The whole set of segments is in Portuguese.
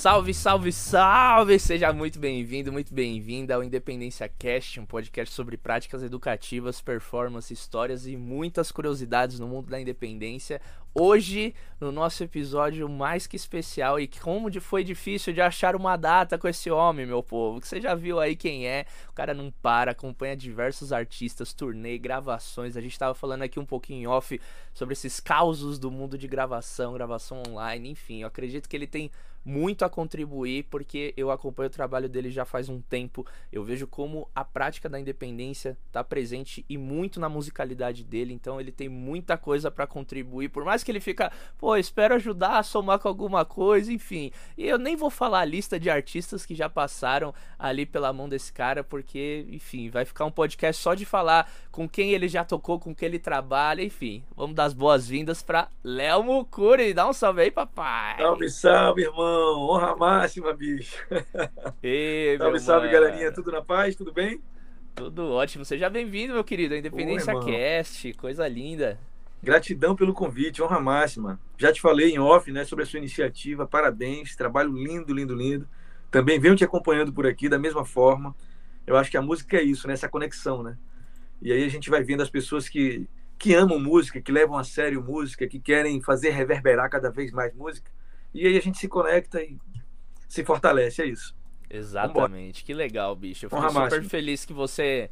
Salve, salve, salve! Seja muito bem-vindo, muito bem-vinda ao Independência Cast, um podcast sobre práticas educativas, performance, histórias e muitas curiosidades no mundo da independência. Hoje, no nosso episódio mais que especial, e como foi difícil de achar uma data com esse homem, meu povo, que você já viu aí quem é, o cara não para, acompanha diversos artistas, turnê, gravações. A gente estava falando aqui um pouquinho off sobre esses causos do mundo de gravação, gravação online, enfim, eu acredito que ele tem muito a contribuir, porque eu acompanho o trabalho dele já faz um tempo. Eu vejo como a prática da independência está presente e muito na musicalidade dele, então ele tem muita coisa para contribuir. Por mais que ele fica, pô, espero ajudar a somar com alguma coisa, enfim. E eu nem vou falar a lista de artistas que já passaram ali pela mão desse cara, porque, enfim, vai ficar um podcast só de falar com quem ele já tocou, com quem ele trabalha, enfim. Vamos dar as boas-vindas para Léo Mucuri. Dá um salve aí, papai. Salve, salve, irmão. Honra máxima, bicho. Ei, salve, salve, mano. galerinha. Tudo na paz? Tudo bem? Tudo ótimo. Seja bem-vindo, meu querido. A Independência Oi, Cast. Coisa linda. Gratidão pelo convite, honra máxima. Já te falei em off, né, sobre a sua iniciativa. Parabéns. Trabalho lindo, lindo, lindo. Também venho te acompanhando por aqui da mesma forma. Eu acho que a música é isso, né? Essa conexão, né? E aí a gente vai vendo as pessoas que, que amam música, que levam a sério música, que querem fazer reverberar cada vez mais música. E aí a gente se conecta e se fortalece, é isso. Exatamente, que legal, bicho. Eu fico super máximo. feliz que você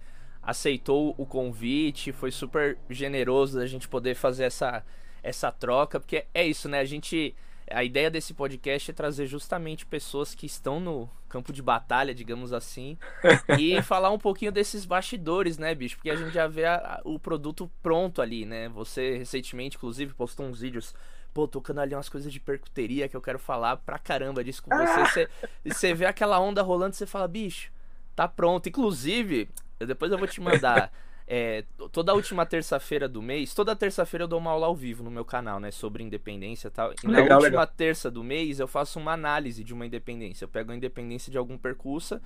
aceitou o convite, foi super generoso da gente poder fazer essa, essa troca, porque é isso, né? A gente. A ideia desse podcast é trazer justamente pessoas que estão no campo de batalha, digamos assim, e falar um pouquinho desses bastidores, né, bicho? Porque a gente já vê a, a, o produto pronto ali, né? Você recentemente, inclusive, postou uns vídeos pô, tocando ali umas coisas de percuteria que eu quero falar pra caramba disso com você. E você vê aquela onda rolando e você fala, bicho, tá pronto. Inclusive, depois eu vou te mandar. É, toda última terça-feira do mês, toda terça-feira eu dou uma aula ao vivo no meu canal, né, sobre independência e tal. E legal, na última legal. terça do mês eu faço uma análise de uma independência. Eu pego a independência de algum percurso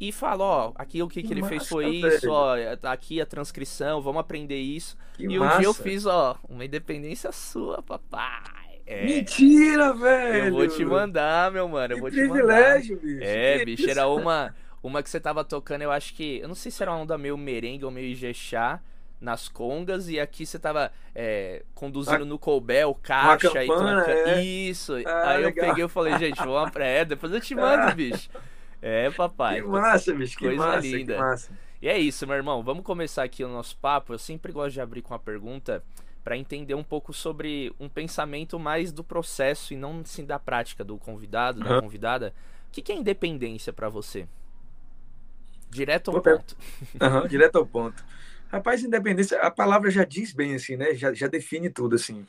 e falo, ó, aqui o que, que ele massa, fez foi velho. isso, ó, tá aqui a transcrição, vamos aprender isso. Que e massa. um dia eu fiz, ó, uma independência sua, papai. É. Mentira, velho! Eu vou te mandar, meu mano, eu que vou te mandar. bicho. É, que bicho, isso? era uma, uma que você tava tocando, eu acho que, eu não sei se era uma onda meio merengue ou meio ijexá, nas congas e aqui você tava é, conduzindo a, no Colbel, caixa campana, e é. Isso. Ah, aí legal. eu peguei e falei, gente, vamos pra é, depois eu te mando, bicho. É, papai. Que massa, bicho, que Coisa massa, linda. Que massa. E é isso, meu irmão. Vamos começar aqui o nosso papo. Eu sempre gosto de abrir com uma pergunta para entender um pouco sobre um pensamento mais do processo e não sim da prática do convidado, da convidada. O que, que é independência para você? Direto ao ponto. Uhum, direto ao ponto. Rapaz, independência, a palavra já diz bem assim, né? Já, já define tudo assim.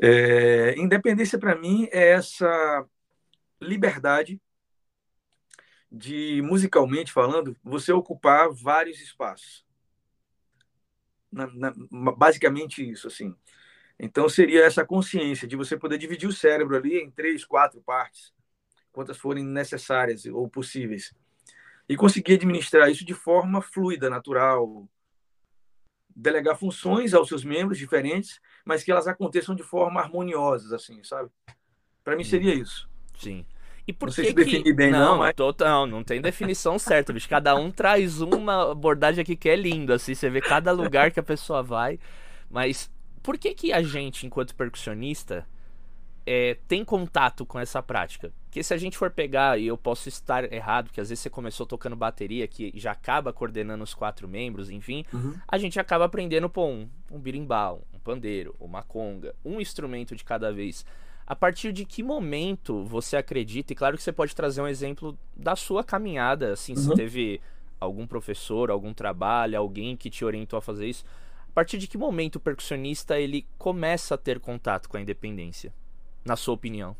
É, independência para mim é essa liberdade de musicalmente falando, você ocupar vários espaços. Na, na, basicamente isso, assim. Então seria essa consciência de você poder dividir o cérebro ali em três, quatro partes, quantas forem necessárias ou possíveis, e conseguir administrar isso de forma fluida, natural, delegar funções aos seus membros diferentes, mas que elas aconteçam de forma harmoniosa, assim, sabe? Para mim seria isso. Sim. E por não sei se que... definir bem, não, não mas... Total, não tem definição certa, bicho. Cada um traz uma abordagem aqui que é lindo, assim, você vê cada lugar que a pessoa vai. Mas por que que a gente, enquanto percussionista, é, tem contato com essa prática? Porque se a gente for pegar, e eu posso estar errado, porque às vezes você começou tocando bateria, que já acaba coordenando os quatro membros, enfim, uhum. a gente acaba aprendendo, pô, um, um birimbau, um pandeiro, uma conga, um instrumento de cada vez. A partir de que momento você acredita? E claro que você pode trazer um exemplo da sua caminhada, assim, uhum. se teve algum professor, algum trabalho, alguém que te orientou a fazer isso. A partir de que momento o percussionista ele começa a ter contato com a independência, na sua opinião?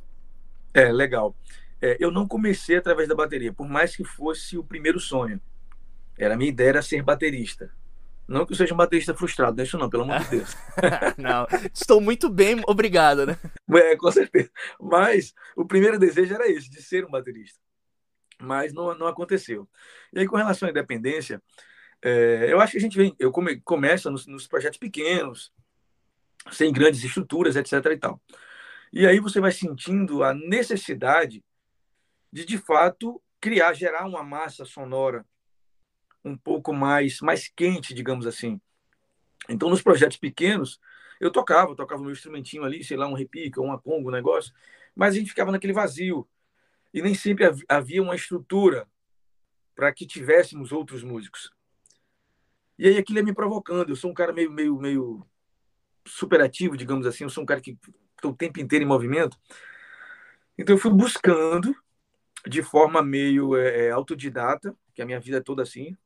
É, legal. É, eu não comecei através da bateria, por mais que fosse o primeiro sonho. Era a minha ideia era ser baterista. Não que eu seja um baterista frustrado, não é isso não, pelo amor de Deus. não, estou muito bem, obrigado, né? É, com certeza. Mas o primeiro desejo era esse, de ser um baterista. Mas não, não aconteceu. E aí, com relação à independência, é, eu acho que a gente vem, eu come, começa nos, nos projetos pequenos, sem grandes estruturas, etc. e tal. E aí você vai sentindo a necessidade de de fato criar, gerar uma massa sonora um pouco mais mais quente, digamos assim. Então, nos projetos pequenos, eu tocava, tocava meu instrumentinho ali, sei lá, um repique, uma conga, um negócio, mas a gente ficava naquele vazio. E nem sempre havia uma estrutura para que tivéssemos outros músicos. E aí aquilo ia me provocando. Eu sou um cara meio, meio, meio superativo, digamos assim. Eu sou um cara que estou o tempo inteiro em movimento. Então eu fui buscando de forma meio é, autodidata, que a minha vida é toda assim,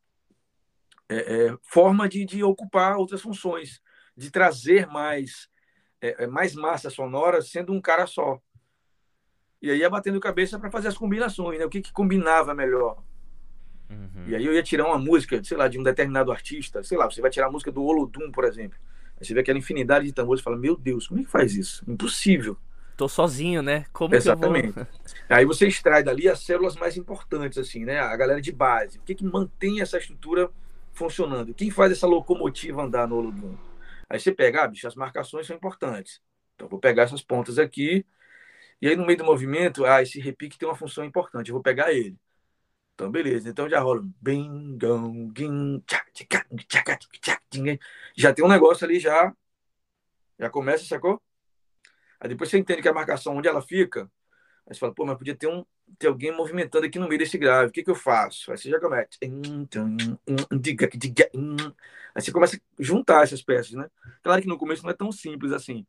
é, é, forma de, de ocupar outras funções, de trazer mais, é, é, mais massa sonora sendo um cara só. E aí ia batendo cabeça para fazer as combinações, né? O que, que combinava melhor. Uhum. E aí eu ia tirar uma música, sei lá, de um determinado artista, sei lá, você vai tirar a música do Olodum, por exemplo. Aí você vê aquela infinidade de tambores e fala, meu Deus, como é que faz isso? Impossível. Tô sozinho, né? Como Exatamente. Vou... Aí você extrai dali as células mais importantes, assim, né? A galera de base. O que, que mantém essa estrutura funcionando? Quem faz essa locomotiva andar no Olodum? Aí você pega, ah, bicho, as marcações são importantes. Então vou pegar essas pontas aqui. E aí no meio do movimento, ah, esse repique tem uma função importante. Eu vou pegar ele. Então, beleza. Então já rola. Já tem um negócio ali, já. Já começa, sacou? Aí depois você entende que a marcação, onde ela fica, aí você fala, pô, mas podia ter, um, ter alguém movimentando aqui no meio desse grave. O que, que eu faço? Aí você já começa. Aí você começa a juntar essas peças, né? Claro que no começo não é tão simples assim.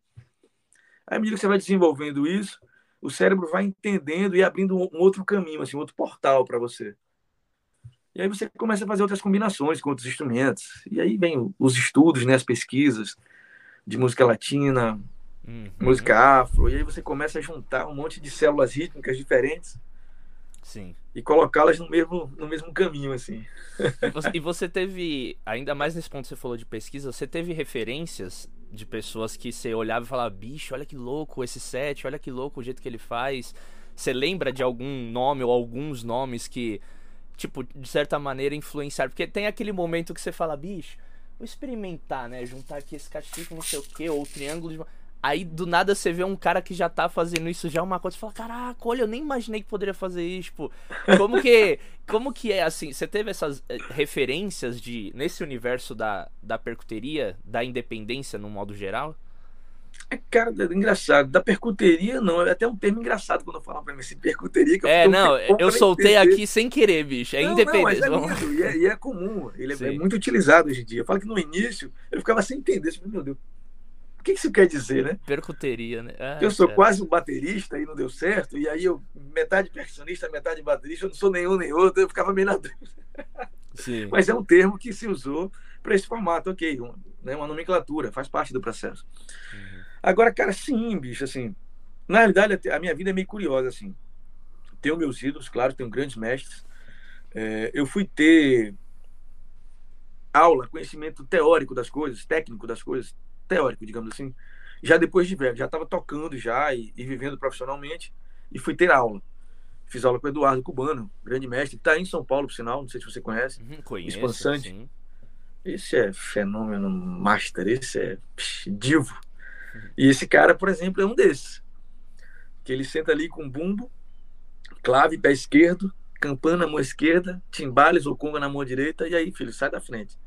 Aí, à medida que você vai desenvolvendo isso, o cérebro vai entendendo e abrindo um outro caminho, assim, um outro portal para você. E aí você começa a fazer outras combinações com outros instrumentos. E aí vem os estudos, né, as pesquisas de música latina, uhum. música afro. E aí você começa a juntar um monte de células rítmicas diferentes. Sim. E colocá-las no mesmo, no mesmo caminho, assim. E você, e você teve, ainda mais nesse ponto que você falou de pesquisa, você teve referências de pessoas que você olhava e falava, bicho, olha que louco esse set, olha que louco o jeito que ele faz. Você lembra de algum nome ou alguns nomes que, tipo, de certa maneira influenciaram? Porque tem aquele momento que você fala, bicho, vou experimentar, né? Juntar aqui esse cachimbo, não sei o que, ou triângulo de... Aí do nada você vê um cara que já tá fazendo isso já uma coisa e fala: "Caraca, olha, eu nem imaginei que poderia fazer isso". Tipo, como que como que é assim? Você teve essas eh, referências de nesse universo da da percuteria, da independência no modo geral? É, cara, é engraçado. Da percuteria, não. É até um termo engraçado quando eu falo pra mim assim, percuteria. Que eu é, não, eu soltei entender. aqui sem querer, bicho. É. Não, é lindo, e, é, e, é, comum. Ele é, é, muito utilizado hoje em dia. Eu falo que no início eu ficava sem entender. Tipo, meu Deus, que isso quer dizer, né? Percuteria, né? Ah, eu sou cara. quase um baterista e não deu certo, e aí eu, metade percussionista, metade baterista, eu não sou nenhum nem outro, eu ficava meio na. Sim. Mas é um termo que se usou para esse formato, ok, um, né, uma nomenclatura, faz parte do processo. Uhum. Agora, cara, sim, bicho, assim, na realidade a minha vida é meio curiosa, assim. Tenho meus ídolos, claro, tenho grandes mestres. É, eu fui ter aula, conhecimento teórico das coisas, técnico das coisas, teórico, digamos assim, já depois de velho. Já estava tocando já e, e, vivendo profissionalmente e fui ter aula. Fiz aula com o Eduardo Cubano, grande mestre, está em São Paulo, por sinal, não sei se você conhece. Uhum, conheço, Expansante. Sim. Esse é fenômeno master, esse é psh, divo. E esse cara, por exemplo, é um desses. Que ele senta ali com bumbo, clave, pé esquerdo, campana na mão esquerda, timbales ou conga na mão direita, e aí, filho, sai da frente.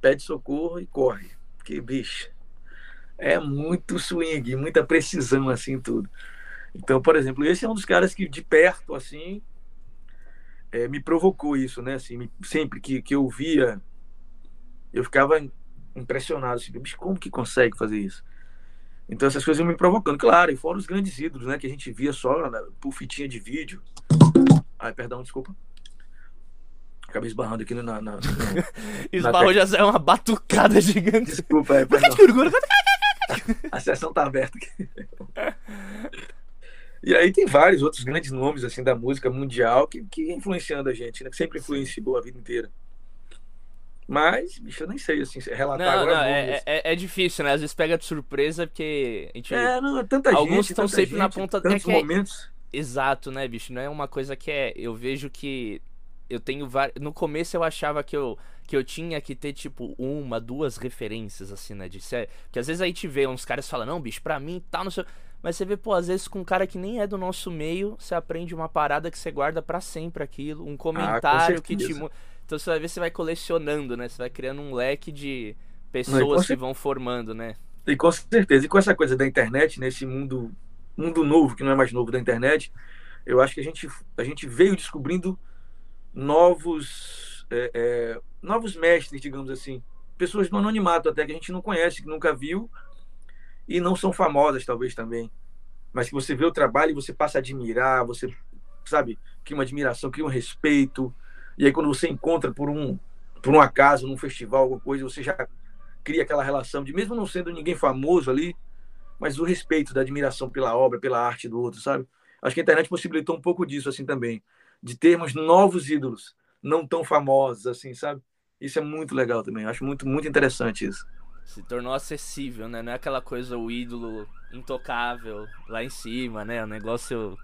Pede socorro e corre. Porque, bicho, é muito swing, muita precisão, assim, tudo. Então, por exemplo, esse é um dos caras que de perto, assim, é, me provocou isso, né? Assim, me, sempre que, que eu via, eu ficava impressionado, assim, bicho, como que consegue fazer isso? Então essas coisas me provocando, claro, e fora os grandes ídolos, né? Que a gente via só na, por fitinha de vídeo. Ai, perdão, desculpa. Acabei esbarrando aqui na. na, na Esbarrou já é uma batucada gigante. Desculpa, é. A sessão tá aberta aqui. E aí tem vários outros grandes nomes assim da música mundial que, que influenciando a gente, né? Que sempre influenciou a vida inteira. Mas, bicho, eu nem sei assim, relatar não, agora. Não, é, é, é, difícil, né? Às vezes pega de surpresa, porque a gente. É, não, é tanta Alguns gente. estão sempre gente, na ponta tantos é, momentos. Exato, né, bicho? Não é uma coisa que é. Eu vejo que eu tenho várias. No começo eu achava que eu, que eu tinha que ter, tipo, uma, duas referências, assim, né? De ser... Que às vezes aí te vê uns caras falam, não, bicho, pra mim tá no seu. Mas você vê, pô, às vezes com um cara que nem é do nosso meio, você aprende uma parada que você guarda para sempre aquilo, um ah, comentário ah, que te. Então você vai ver, você vai colecionando, né? Você vai criando um leque de pessoas Não, que vão formando, né? E com certeza. E com essa coisa da internet, nesse mundo, mundo novo, que não é mais novo da internet, eu acho que a gente, a gente veio descobrindo novos, é, é, novos mestres, digamos assim. Pessoas do anonimato até que a gente não conhece, que nunca viu e não são famosas talvez também. Mas que você vê o trabalho e você passa a admirar, você, sabe, cria uma admiração, cria um respeito. E aí quando você encontra por um, por um acaso, num festival, alguma coisa, você já cria aquela relação de, mesmo não sendo ninguém famoso ali, mas o respeito, da admiração pela obra, pela arte do outro, sabe? Acho que a internet possibilitou um pouco disso, assim, também. De termos novos ídolos, não tão famosos, assim, sabe? Isso é muito legal também. Acho muito, muito interessante isso. Se tornou acessível, né? Não é aquela coisa, o ídolo intocável lá em cima, né? O negócio.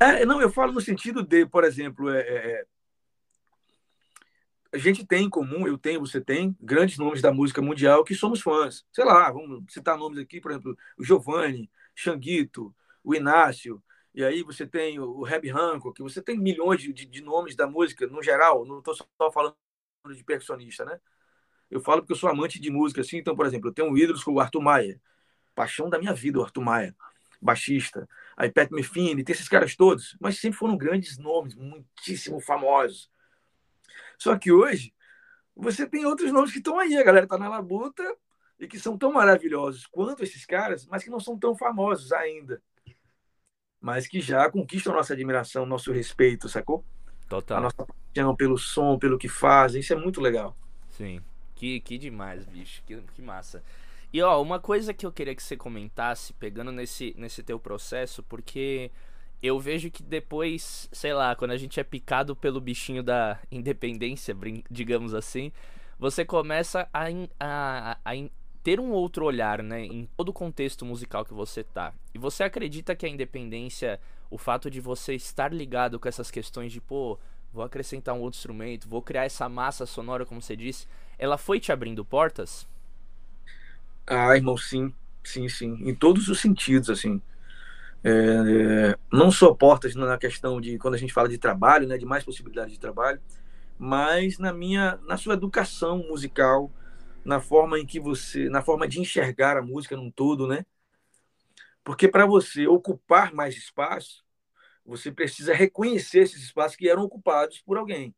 É, não, eu falo no sentido de, por exemplo, é, é, é a gente tem em comum, eu tenho, você tem, grandes nomes da música mundial que somos fãs. Sei lá, vamos citar nomes aqui, por exemplo, o Giovanni, Xanguito, o Inácio, e aí você tem o Reb Hancock, você tem milhões de, de, nomes da música, no geral, não estou só falando de percussionista, né? Eu falo porque eu sou amante de música, assim, então, por exemplo, eu tenho ídolos como o Arthur Maia, paixão da minha vida, o Arthur Maia, baixista, aí Pat Metheny, tem esses caras todos, mas sempre foram grandes nomes, muitíssimo famosos. Só que hoje você tem outros nomes que estão aí, a galera está na labuta e que são tão maravilhosos quanto esses caras, mas que não são tão famosos ainda. Mas que já conquistam nossa admiração, nosso respeito, sacou? Total. A nossa paixão pelo som, pelo que fazem, isso é muito legal. Sim. Que, que demais, bicho. Que, que massa. E ó, uma coisa que eu queria que você comentasse, pegando nesse, nesse teu processo, porque eu vejo que depois, sei lá, quando a gente é picado pelo bichinho da independência, digamos assim, você começa a, a, a, ter um outro olhar, né, em todo o contexto musical que você tá. E você acredita que a independência, o fato de você estar ligado com essas questões de, pô, vou acrescentar um outro instrumento, vou criar essa massa sonora, como você disse, ela foi te abrindo portas? Ah, irmão, sim, sim, sim, em todos os sentidos, assim. É, não só portas na questão de quando a gente fala de trabalho, né, de mais possibilidades de trabalho, mas na minha, na sua educação musical, na forma em que você, na forma de enxergar a música num todo, né? Porque para você ocupar mais espaço, você precisa reconhecer esses espaços que eram ocupados por alguém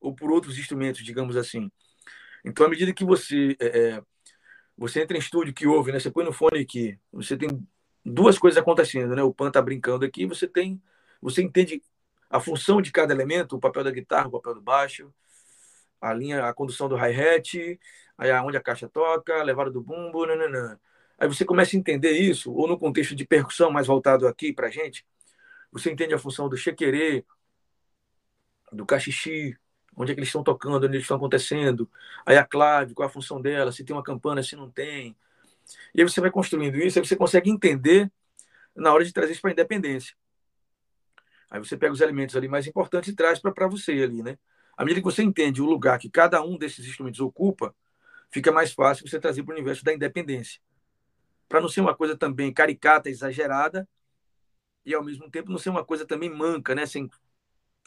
ou por outros instrumentos, digamos assim. Então, à medida que você é, é você entra em estúdio que ouve, né? Você põe no fone aqui, você tem duas coisas acontecendo, né? O Pan tá brincando aqui, você tem, você entende a função de cada elemento, o papel da guitarra, o papel do baixo, a linha, a condução do hi-hat, aí aonde a caixa toca, a levada do bumbo, nananã. Aí você começa a entender isso, ou no contexto de percussão mais voltado aqui pra gente, você entende a função do chequerê, do cachixi, onde é que eles estão tocando, onde eles estão acontecendo, aí a clave, qual a função dela, se tem uma campana, se não tem, e aí você vai construindo isso, aí você consegue entender na hora de trazer isso para a independência. Aí você pega os elementos ali mais importantes e traz para você ali, né? À medida que você entende o lugar que cada um desses instrumentos ocupa, fica mais fácil você trazer para o universo da independência. Para não ser uma coisa também caricata, exagerada, e ao mesmo tempo não ser uma coisa também manca, né? Sem,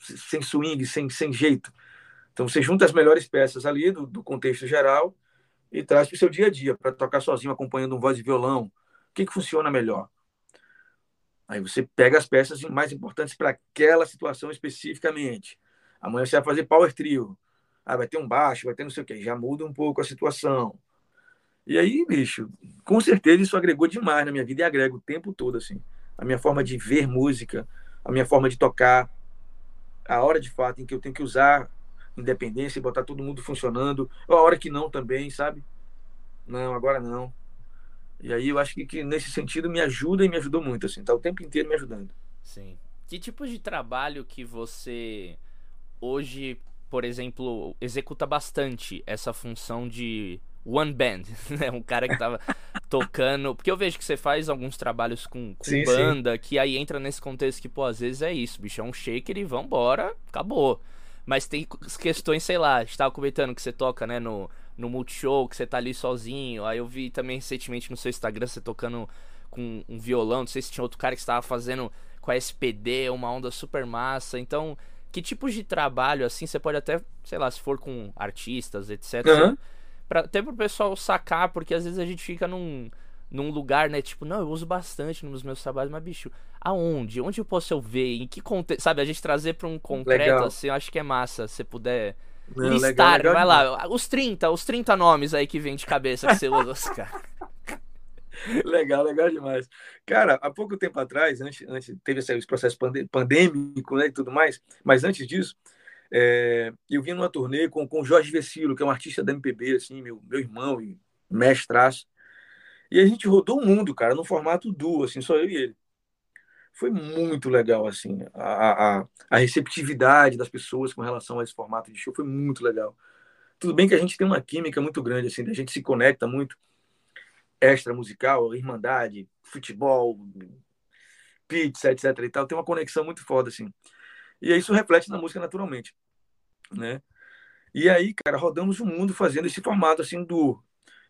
sem swing, sem, sem jeito. Então você junta as melhores peças ali do, do contexto geral e traz para o seu dia a dia, para tocar sozinho, acompanhando um voz e violão. O que, que funciona melhor? Aí você pega as peças mais importantes para aquela situação especificamente. Amanhã você vai fazer power trio. Ah, vai ter um baixo, vai ter não sei o quê. Já muda um pouco a situação. E aí, bicho, com certeza isso agregou demais na minha vida e agrega o tempo todo, assim. A minha forma de ver música, a minha forma de tocar, a hora de fato em que eu tenho que usar independência e botar todo mundo funcionando. A hora que não também, sabe? Não, agora não. E aí eu acho que, que, nesse sentido me ajuda e me ajudou muito, assim, tá o tempo inteiro me ajudando. Sim. Que tipo de trabalho que você hoje, por exemplo, executa bastante essa função de one band, né? Um cara que tava tocando. Porque eu vejo que você faz alguns trabalhos com, com sim, banda, sim. que aí entra nesse contexto que, pô, às vezes é isso, bicho, é um shaker e vambora, acabou. Mas tem questões, sei lá, a gente tava comentando que você toca, né, no, no Multishow, que você tá ali sozinho. Aí eu vi também recentemente no seu Instagram você tocando com um violão, não sei se tinha outro cara que estava fazendo com a SPD, uma onda super massa. Então, que tipos de trabalho, assim, você pode até, sei lá, se for com artistas, etc. Uhum. Pra, até pro pessoal sacar, porque às vezes a gente fica num, num lugar, né? Tipo, não, eu uso bastante nos meus trabalhos, mas, bicho, aonde? Onde eu posso eu ver? Em que contexto? Sabe, a gente trazer pra um concreto, legal. assim, eu acho que é massa. Se puder não, listar, legal, legal vai lá. Os 30, os 30 nomes aí que vem de cabeça que você usa, cara. legal, legal demais. Cara, há pouco tempo atrás, antes, antes teve esse processo pandêmico né, e tudo mais, mas antes disso, é, eu vim numa turnê com o Jorge Vecilo, que é um artista da MPB, assim, meu, meu irmão e mestraço. E a gente rodou o mundo, cara, no formato duo, assim, só eu e ele. Foi muito legal, assim, a, a, a receptividade das pessoas com relação a esse formato de show foi muito legal. Tudo bem que a gente tem uma química muito grande, assim, a gente se conecta muito extra musical, irmandade, futebol, pizza, etc e tal, tem uma conexão muito foda, assim. E isso reflete na música naturalmente, né? E aí, cara, rodamos o mundo fazendo esse formato, assim, do...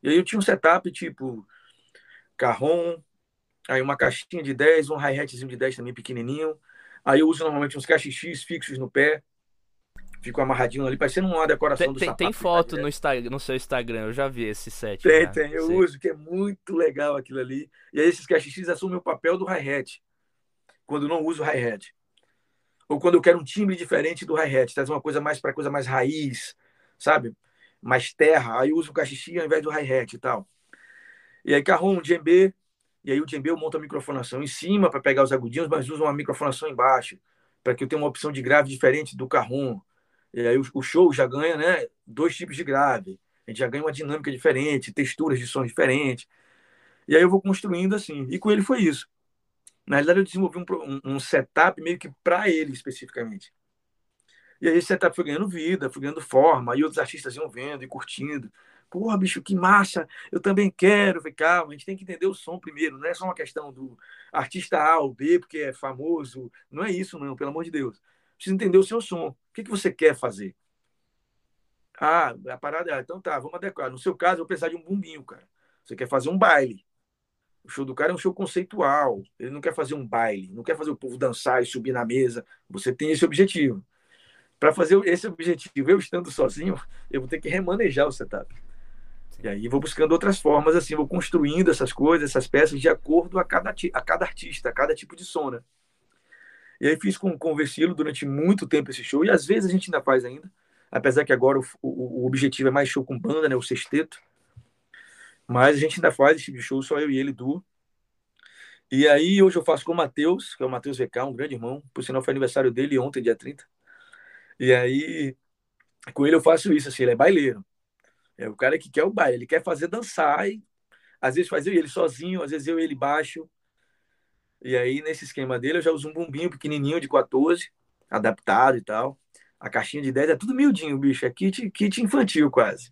E aí eu tinha um setup, tipo, carrom, aí uma caixinha de 10, um hi-hatzinho de 10 também pequenininho. Aí eu uso normalmente uns KX fixos no pé, Fico amarradinho ali, parecendo uma decoração tem, do tem, sapato. Tem foto no, Instagram, no seu Instagram, eu já vi esse set. Tem, já. tem, eu Sei. uso, que é muito legal aquilo ali. E aí esses KX assumem o papel do hi-hat, quando não uso hi-hat. Ou quando eu quero um timbre diferente do hi-hat, traz uma coisa mais para coisa mais raiz, sabe? Mais terra, aí eu uso o KX ao invés do hi-hat e tal. E aí carrom, djembe, e aí o djembe eu monto a microfonação em cima para pegar os agudinhos, mas uso uma microfonação embaixo, para que eu tenha uma opção de grave diferente do carrom. E aí o, o show já ganha né, dois tipos de grave. A gente já ganha uma dinâmica diferente, texturas de som diferentes. E aí eu vou construindo assim. E com ele foi isso. Na realidade, eu desenvolvi um, um, um setup meio que para ele especificamente. E aí esse setup foi ganhando vida, foi ganhando forma. Aí outros artistas iam vendo e curtindo. Porra, bicho, que massa! Eu também quero. calma, a gente tem que entender o som primeiro. Não é só uma questão do artista A ou B, porque é famoso. Não é isso, não, pelo amor de Deus precisa entender o seu som. O que, que você quer fazer? Ah, a parada é, então tá, vamos adequar. No seu caso, eu vou precisar de um bumbinho, cara. Você quer fazer um baile. O show do cara é um show conceitual. Ele não quer fazer um baile, não quer fazer o povo dançar e subir na mesa. Você tem esse objetivo. Para fazer esse objetivo, eu estando sozinho, eu vou ter que remanejar o setup. E aí vou buscando outras formas, assim, vou construindo essas coisas, essas peças de acordo a cada, a cada artista, a cada tipo de som, né? E aí fiz com, com o Versilo durante muito tempo esse show, e às vezes a gente ainda faz ainda, apesar que agora o, o, o objetivo é mais show com banda, né, o sexteto. Mas a gente ainda faz esse tipo de show, só eu e ele, duo. E aí hoje eu faço com o Matheus, que é o Matheus VK, um grande irmão. Por sinal, foi aniversário dele ontem, dia 30. E aí, com ele eu faço isso, assim, ele é baileiro. É o cara que quer o baile, ele quer fazer dançar e às vezes faz eu e ele sozinho, às vezes eu e ele baixo. E aí, nesse esquema dele, eu já uso um bumbinho pequenininho de 14, adaptado e tal. A caixinha de 10 é tudo miudinho, bicho. É kit, kit infantil quase.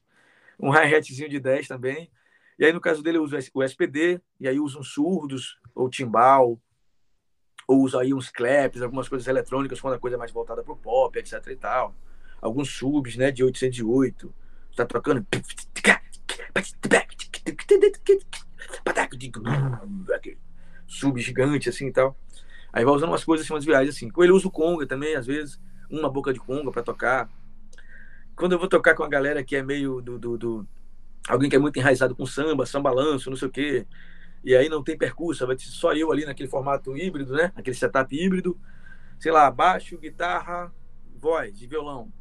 Um hi-hatzinho de 10 também. E aí, no caso dele, eu uso o SPD, e aí uso uns surdos, ou timbal, ou uso aí uns claps, algumas coisas eletrônicas, quando a coisa é mais voltada para o pop, etc e tal. Alguns subs, né, de 808. Tá trocando sub gigante assim e tal. Aí vai usando umas coisas assim, umas viagens assim. Ele usa o conga também, às vezes, uma boca de conga para tocar. Quando eu vou tocar com a galera que é meio do, do, do, alguém que é muito enraizado com samba, sambalanço, não sei o quê, e aí não tem percurso, vai ter só eu ali naquele formato híbrido, né? Aquele setup híbrido, sei lá, baixo, guitarra, voz e violão.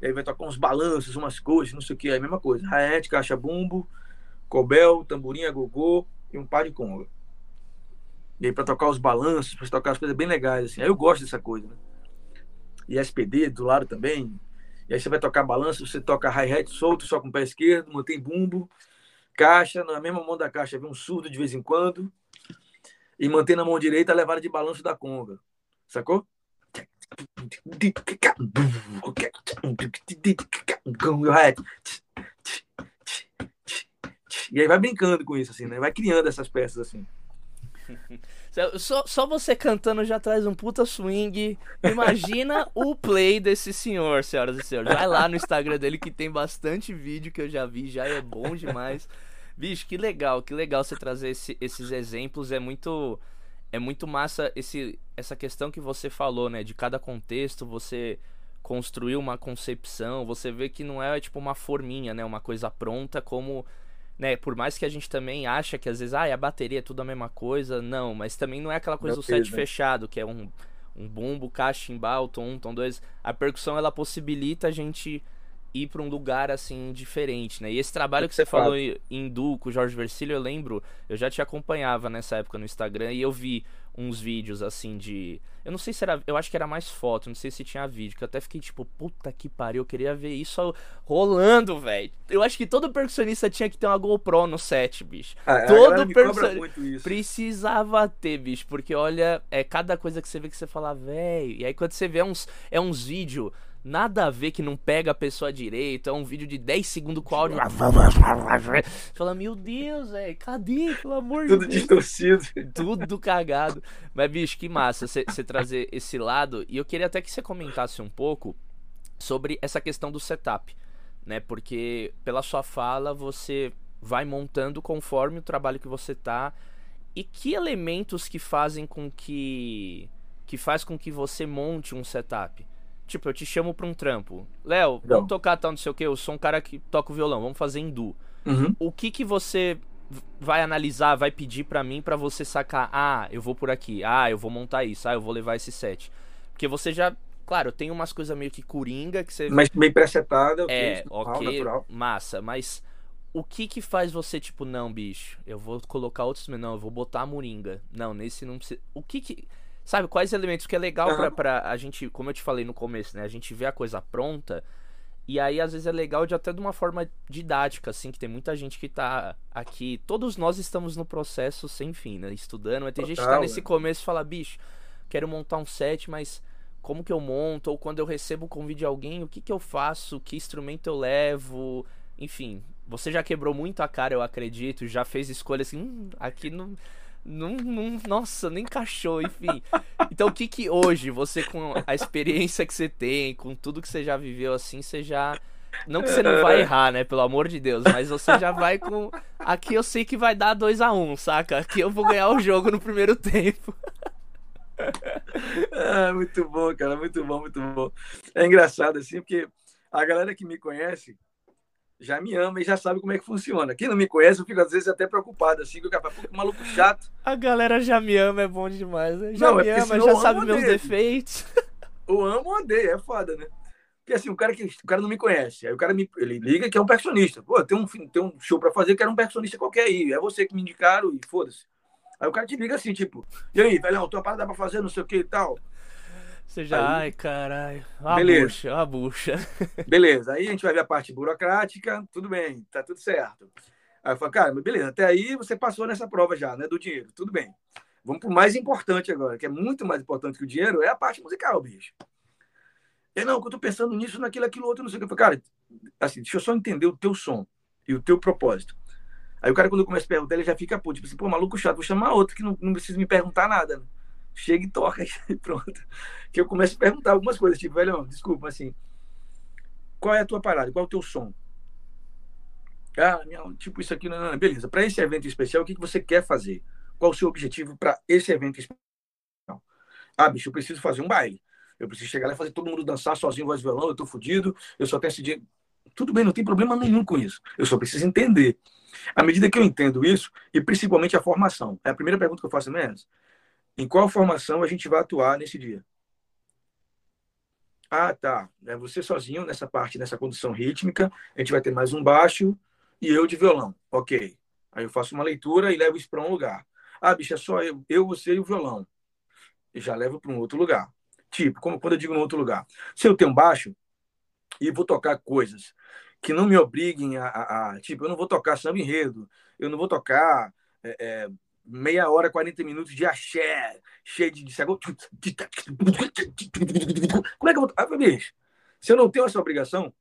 E aí vai tocar uns balanços, umas coisas, não sei o que, é a mesma coisa. Raete, caixa bumbo, cobel, tamborim, gogô e um par de conga. E aí para tocar os balanços, para tocar as coisas bem legais, assim. Aí eu gosto dessa coisa, né? E SPD do lado também. E aí você vai tocar balanço, você toca hi-hat solto, só com o pé esquerdo, mantém bumbo, caixa, na mesma mão da caixa vem um surdo de vez em quando. E mantém na mão direita a levada de balanço da conga. Sacou? E aí vai brincando com isso, assim, né? Vai criando essas peças assim. Só, só você cantando já traz um puta swing. Imagina o play desse senhor, senhoras e senhores. Vai lá no Instagram dele que tem bastante vídeo que eu já vi, já é bom demais. Bicho, que legal, que legal você trazer esse, esses exemplos. É muito é muito massa esse, essa questão que você falou, né? De cada contexto você construir uma concepção, você vê que não é tipo uma forminha, né? Uma coisa pronta, como, né? Por mais que a gente também acha que às vezes, ah, a bateria é tudo a mesma coisa, não, mas também não é aquela coisa do set né? fechado, que é um, um bumbo, caixa, tom, tom dois. A percussão ela possibilita a gente ir para um lugar assim diferente, né? E esse trabalho que você falou em Du com o Jorge Versilo, eu lembro, eu já te acompanhava nessa época no Instagram e eu vi uns vídeos assim de. Eu não sei se era. Eu acho que era mais foto, não sei se tinha vídeo. Que eu até fiquei tipo, puta que pariu, eu queria ver isso rolando, velho. Eu acho que todo percussionista tinha que ter uma GoPro no set, bicho. Ah, todo percussionista precisava ter, bicho. Porque olha, é cada coisa que você vê que você fala, velho. E aí quando você vê é uns, é uns vídeos nada a ver que não pega a pessoa direito, é um vídeo de 10 segundos com áudio. Fala, meu Deus, velho, cadê? Pelo amor de Deus. Tudo distorcido. Tudo cagado. Mas, bicho, que massa você trazer esse lado. E eu queria até que você comentasse um pouco sobre essa questão do setup, né? Porque pela sua fala você vai montando conforme o trabalho que você tá. E que elementos que fazem com que que faz com que você monte um setup? Tipo, eu te chamo pra um trampo. Léo, vamos tocar tal, não sei o que. Eu sou um cara que toca o violão. Vamos fazer hindu. Uhum. O que que você vai analisar, vai pedir para mim para você sacar? Ah, eu vou por aqui. Ah, eu vou montar isso. Ah, eu vou levar esse set. Porque você já. Claro, tem umas coisas meio que coringa que você. Mas bem presetada. É, ok. Natural. Massa. Mas o que que faz você, tipo, não, bicho, eu vou colocar outros. Não, eu vou botar a moringa. Não, nesse não precisa. O que que. Sabe, quais elementos que é legal uhum. pra, pra a gente, como eu te falei no começo, né? A gente vê a coisa pronta. E aí, às vezes, é legal de até de uma forma didática, assim, que tem muita gente que tá aqui. Todos nós estamos no processo sem fim, né? Estudando, mas tem Total, gente que tá nesse começo e fala, bicho, quero montar um set, mas como que eu monto? Ou quando eu recebo o convite de alguém, o que que eu faço? Que instrumento eu levo? Enfim, você já quebrou muito a cara, eu acredito, já fez escolhas assim, hum, aqui não não, não, nossa, nem encaixou, enfim. Então, o que que hoje, você com a experiência que você tem, com tudo que você já viveu assim, você já. Não que você não vai errar, né? Pelo amor de Deus, mas você já vai com. Aqui eu sei que vai dar 2 a 1 um, saca? Aqui eu vou ganhar o jogo no primeiro tempo. ah, muito bom, cara, muito bom, muito bom. É engraçado assim, porque a galera que me conhece já me ama e já sabe como é que funciona. Quem não me conhece, eu fico às vezes até preocupado, assim, que o cara fala, maluco chato. A galera já me ama, é bom demais. Né? Já não, me é ama, já sabe meus defeitos. O amo ou odeio, é foda, né? Porque assim, o cara, que, o cara não me conhece, aí o cara me, ele liga que é um percussionista. Pô, tem um, tem um show pra fazer que era um percussionista qualquer aí, é você que me indicaram e foda-se. Aí o cara te liga assim, tipo, e aí, velhão, tua parada pra fazer, não sei o que e tal. Você já, aí, ai, caralho. A beleza. bucha, a bucha. Beleza, aí a gente vai ver a parte burocrática, tudo bem, tá tudo certo. Aí eu falo, cara, beleza, até aí você passou nessa prova já, né, do dinheiro, tudo bem. Vamos pro mais importante agora, que é muito mais importante que o dinheiro, é a parte musical, bicho. É, não, que eu tô pensando nisso, naquilo, aquilo outro, não sei o que. Eu falei, cara, assim, deixa eu só entender o teu som e o teu propósito. Aí o cara, quando começa a perguntar, ele já fica puto, tipo assim, pô, maluco chato, vou chamar outro que não, não precisa me perguntar nada, né? Chega e toca e pronto. Que eu começo a perguntar algumas coisas, tipo, velho, desculpa, assim, qual é a tua parada? Qual é o teu som? Ah, minha, tipo, isso aqui, não, não, não. beleza. Para esse evento especial, o que, que você quer fazer? Qual o seu objetivo para esse evento especial? Ah, bicho, eu preciso fazer um baile. Eu preciso chegar lá e fazer todo mundo dançar sozinho, voz violão, eu tô fudido, eu só tenho esse dia. Tudo bem, não tem problema nenhum com isso. Eu só preciso entender. À medida que eu entendo isso, e principalmente a formação, é a primeira pergunta que eu faço mesmo. Em qual formação a gente vai atuar nesse dia? Ah, tá. É você sozinho nessa parte, nessa condução rítmica. A gente vai ter mais um baixo e eu de violão. Ok. Aí eu faço uma leitura e levo isso para um lugar. Ah, bicho, é só eu, eu, você e o violão. E já levo para um outro lugar. Tipo, como quando eu digo no outro lugar. Se eu tenho um baixo e vou tocar coisas que não me obriguem a, a, a tipo, eu não vou tocar samba enredo, eu não vou tocar é, é, meia hora, 40 minutos de axé, cheio de, de Como é que eu vou. Ah, bicho, se eu não tenho essa obrigação,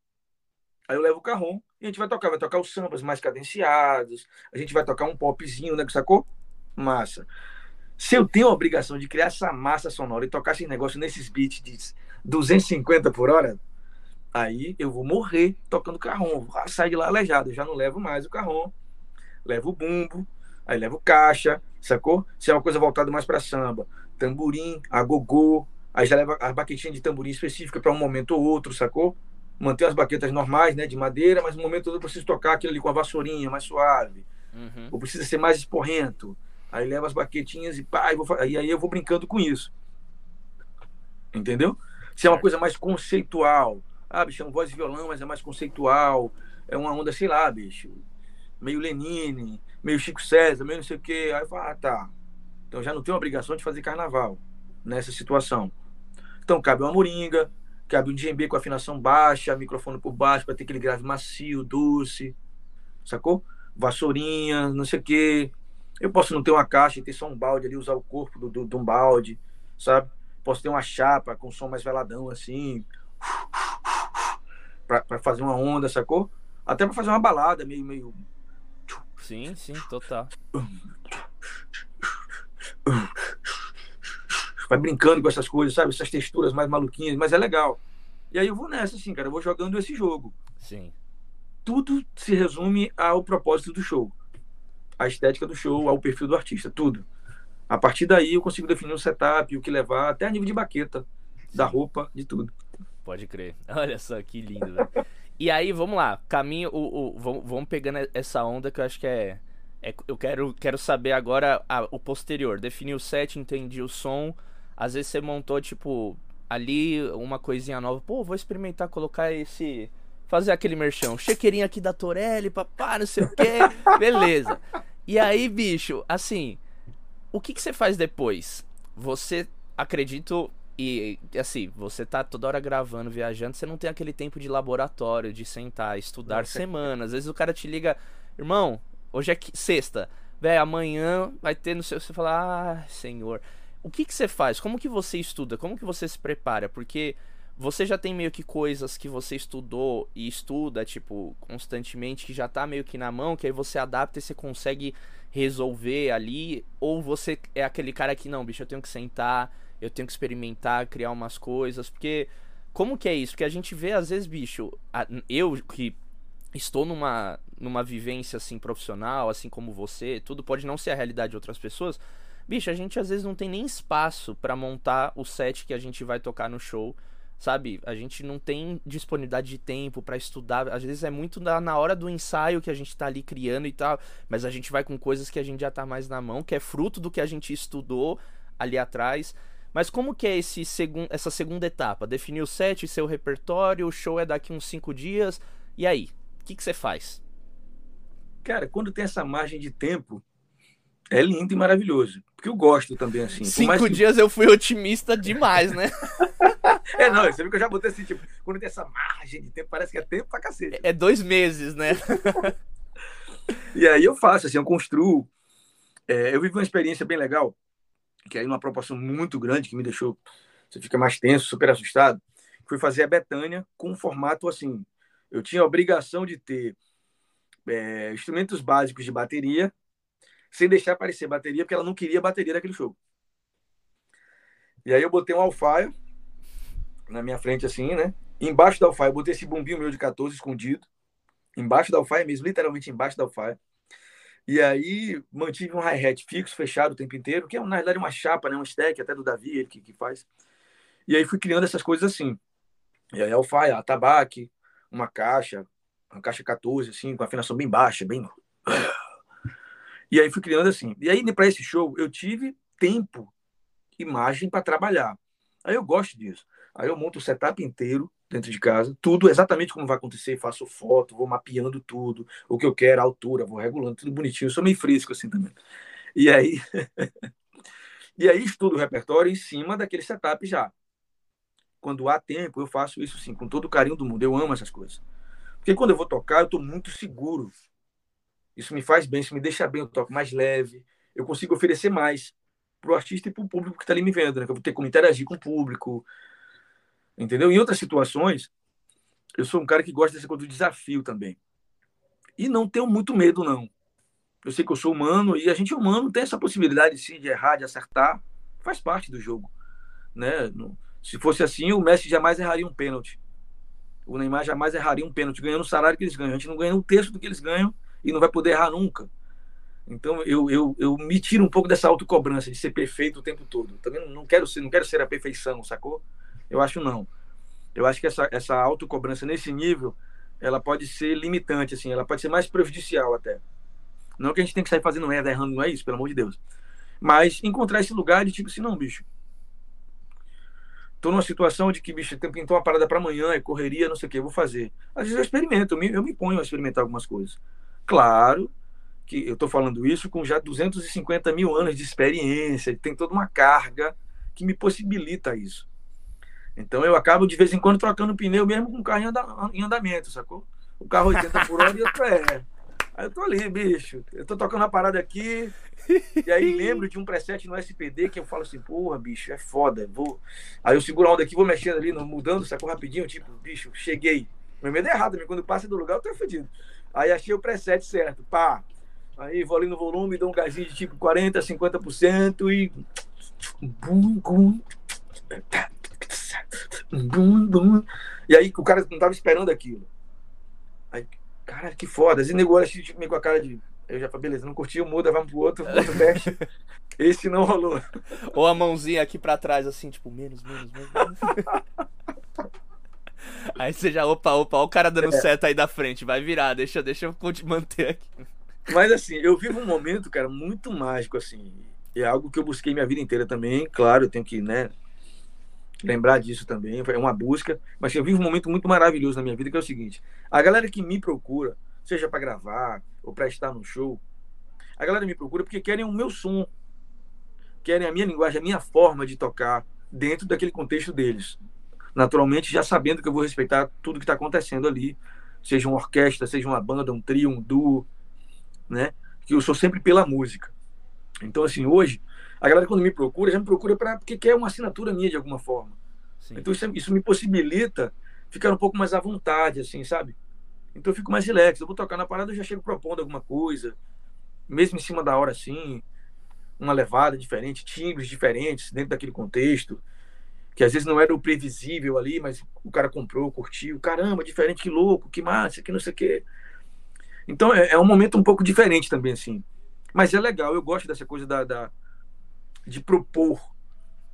aí eu levo o carrom e a gente vai tocar. Vai tocar os sambas mais cadenciados, a gente vai tocar um popzinho, né? Sacou? Massa. Se eu tenho a obrigação de criar essa massa sonora e tocar esse negócio nesses beats de 250 por hora, aí eu vou morrer tocando carrom. Sair de lá aleijado. Eu já não levo mais o carrom leva o bumbo, aí leva o caixa, sacou? Se é uma coisa voltada mais para samba, tamborim, agogô, aí já leva as baquetinhas de tamborim específica para um momento ou outro, sacou? Manter as baquetas normais, né, de madeira, mas no momento todo eu preciso tocar aquilo ali com a vassourinha mais suave. Uhum. Ou precisa ser mais esporrento. Aí leva as baquetinhas e pá, e, vou, e aí eu vou brincando com isso. Entendeu? Se é uma coisa mais conceitual. Ah, bicho, é um voz e violão, mas é mais conceitual. É uma onda, sei lá, bicho. Meio Lenine, meio Chico César, meio não sei o quê. Aí eu falo, ah, tá. Então já não tenho obrigação de fazer carnaval nessa situação. Então cabe uma moringa, cabe um djembe com afinação baixa, microfone por baixo para ter aquele grave macio, doce, sacou? Vassourinha, não sei o quê. Eu posso não ter uma caixa e ter só um balde ali, usar o corpo do, do, de um balde, sabe? Posso ter uma chapa com som mais veladão assim, para fazer uma onda, sacou? Até para fazer uma balada meio meio Sim, sim, total. Vai brincando com essas coisas, sabe? Essas texturas mais maluquinhas, mas é legal. E aí eu vou nessa, assim, cara. Eu vou jogando esse jogo. Sim. Tudo se resume ao propósito do show. A estética do show, ao perfil do artista, tudo. A partir daí eu consigo definir o setup, o que levar, até a nível de baqueta, Sim. da roupa, de tudo. Pode crer. Olha só que lindo, velho. E aí, vamos lá. Caminho, o, o, vamos, pegando essa onda que eu acho que é. é eu quero, quero saber agora a, o posterior. Defini o set, entendi o som. Às vezes você montou, tipo, ali uma coisinha nova. Pô, vou experimentar colocar esse. Fazer aquele merchão. Chequeirinho aqui da Torelli, papá, não sei o quê. Beleza. E aí, bicho, assim. O que, que você faz depois? Você, acredito, e assim, você tá toda hora gravando, viajando, você não tem aquele tempo de laboratório, de sentar, estudar Nossa. semanas. Às vezes o cara te liga, irmão, hoje é sexta, velho, amanhã vai ter no seu. Você fala, ah, senhor. O que, que você faz? Como que você estuda? Como que você se prepara? Porque você já tem meio que coisas que você estudou e estuda, tipo, constantemente, que já tá meio que na mão, que aí você adapta e você consegue resolver ali. Ou você é aquele cara que, não, bicho, eu tenho que sentar eu tenho que experimentar, criar umas coisas, porque como que é isso? Porque a gente vê às vezes, bicho, eu que estou numa numa vivência assim profissional, assim como você, tudo pode não ser a realidade de outras pessoas. Bicho, a gente às vezes não tem nem espaço para montar o set que a gente vai tocar no show sabe? A gente não tem disponibilidade de tempo para estudar. Às vezes é muito na, na hora do ensaio que a gente tá ali criando e tal, mas a gente vai com coisas que a gente já tá mais na mão, que é fruto do que a gente estudou ali atrás. Mas como que é esse segun, essa segunda etapa? Definir o set, seu repertório, o show é daqui uns cinco dias. E aí? O que, que você faz? Cara, quando tem essa margem de tempo, é lindo e maravilhoso. Porque eu gosto também, assim. Cinco que... dias eu fui otimista demais, né? é, não, você viu que eu já botei assim, tipo, quando tem essa margem de tempo, parece que é tempo pra cacete. É dois meses, né? e aí eu faço, assim, eu construo. É, eu vivi uma experiência bem legal que aí numa proporção muito grande, que me deixou, você fica mais tenso, super assustado, fui fazer a Betânia com um formato assim, eu tinha a obrigação de ter é, instrumentos básicos de bateria, sem deixar aparecer bateria, porque ela não queria bateria naquele show. E aí eu botei um alfaia na minha frente assim, né? embaixo da alfaia eu botei esse bombinho meu de 14 escondido, embaixo da alfaia mesmo, literalmente embaixo da alfaia. E aí mantive um hi-hat fixo, fechado o tempo inteiro, que é na verdade uma chapa, né? um stack até do Davi, ele que, que faz. E aí fui criando essas coisas assim. E aí alfaia, atabaque, uma caixa, uma caixa 14, assim, com afinação bem baixa, bem. E aí fui criando assim. E aí, para esse show, eu tive tempo, imagem para trabalhar. Aí eu gosto disso. Aí eu monto o setup inteiro, dentro de casa, tudo exatamente como vai acontecer, faço foto, vou mapeando tudo, o que eu quero, a altura, vou regulando tudo bonitinho, eu sou meio frisco assim também. E aí E aí estudo o repertório em cima daquele setup já. Quando há tempo, eu faço isso sim, com todo o carinho do mundo. Eu amo essas coisas. Porque quando eu vou tocar, eu estou muito seguro. Isso me faz bem, isso me deixa bem, eu toco mais leve, eu consigo oferecer mais para o artista e para o público que está ali me vendo, né? Que eu vou ter como interagir com o público, Entendeu? Em outras situações, eu sou um cara que gosta desse do desafio também. E não tenho muito medo, não. Eu sei que eu sou humano e a gente humano tem essa possibilidade sim, de errar, de acertar. Faz parte do jogo. Né? Se fosse assim, o Messi jamais erraria um pênalti. O Neymar jamais erraria um pênalti, ganhando o salário que eles ganham. A gente não ganha um terço do que eles ganham e não vai poder errar nunca. Então eu, eu, eu me tiro um pouco dessa autocobrança de ser perfeito o tempo todo. Também não quero ser, não quero ser a perfeição, sacou? Eu acho não. Eu acho que essa, essa autocobrança nesse nível, ela pode ser limitante, assim, ela pode ser mais prejudicial até. Não que a gente tem que sair fazendo merda, errando, não é isso, pelo amor de Deus. Mas encontrar esse lugar de tipo assim, não, bicho. Tô numa situação de que, bicho, tem que pintar uma parada para amanhã, é correria, não sei o que, eu vou fazer. Às vezes eu experimento, eu me, eu me ponho a experimentar algumas coisas. Claro que eu estou falando isso com já 250 mil anos de experiência, tem toda uma carga que me possibilita isso. Então eu acabo de vez em quando trocando pneu mesmo com o carro em, andamento, sacou? O carro 80 por hora e eu tô, é. Aí eu tô ali, bicho. Eu tô tocando uma parada aqui. E aí lembro de um preset no SPD que eu falo assim, porra, bicho, é foda. Vou... Aí eu seguro a onda aqui, vou mexendo ali, mudando, sacou rapidinho, tipo, bicho, cheguei. Meu medo é errado, quando passa do lugar eu tô fedido. Aí achei o preset certo, pá. Aí vou ali no volume, dou um gazinho de tipo 40%, 50% e. Bum, bum. E aí o cara não tava esperando aquilo. Aí, cara, que foda. Esse negócio assim, tipo, com a cara de. Eu já falei, beleza, não curtiu, muda, vamos pro outro, outro teste. Esse não rolou. Ou a mãozinha aqui pra trás, assim, tipo, menos, menos, menos. Aí você já, opa, opa, o cara dando é. seta aí da frente, vai virar, deixa, deixa eu manter aqui. Mas assim, eu vivo um momento, cara, muito mágico, assim. É algo que eu busquei minha vida inteira também. Claro, eu tenho que, né, lembrar disso também. É uma busca. Mas eu vivo um momento muito maravilhoso na minha vida, que é o seguinte: a galera que me procura, seja para gravar ou para estar no show, a galera me procura porque querem o meu som, querem a minha linguagem, a minha forma de tocar dentro daquele contexto deles. Naturalmente, já sabendo que eu vou respeitar tudo que está acontecendo ali, seja uma orquestra, seja uma banda, um trio, um duo, né? Que eu sou sempre pela música. Então, assim, hoje, a galera quando me procura, já me procura pra, porque quer uma assinatura minha de alguma forma. Sim. Então, isso, isso me possibilita ficar um pouco mais à vontade, assim, sabe? Então, eu fico mais relax. Eu vou tocar na parada, eu já chego propondo alguma coisa, mesmo em cima da hora, assim, uma levada diferente, timbres diferentes dentro daquele contexto que às vezes não era o previsível ali, mas o cara comprou, curtiu, caramba, diferente, que louco, que massa, que não sei o quê. Então é, é, um momento um pouco diferente também, assim. Mas é legal, eu gosto dessa coisa da, da, de propor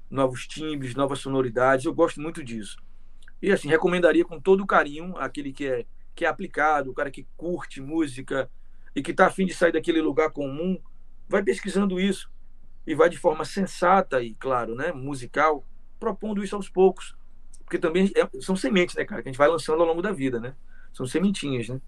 novos timbres, novas sonoridades, eu gosto muito disso. E assim, recomendaria com todo carinho aquele que é, que é aplicado, o cara que curte música e que está afim de sair daquele lugar comum, vai pesquisando isso e vai de forma sensata e, claro, né, musical, propondo isso aos poucos. Porque também é, são sementes, né, cara, que a gente vai lançando ao longo da vida, né? São sementinhas, né?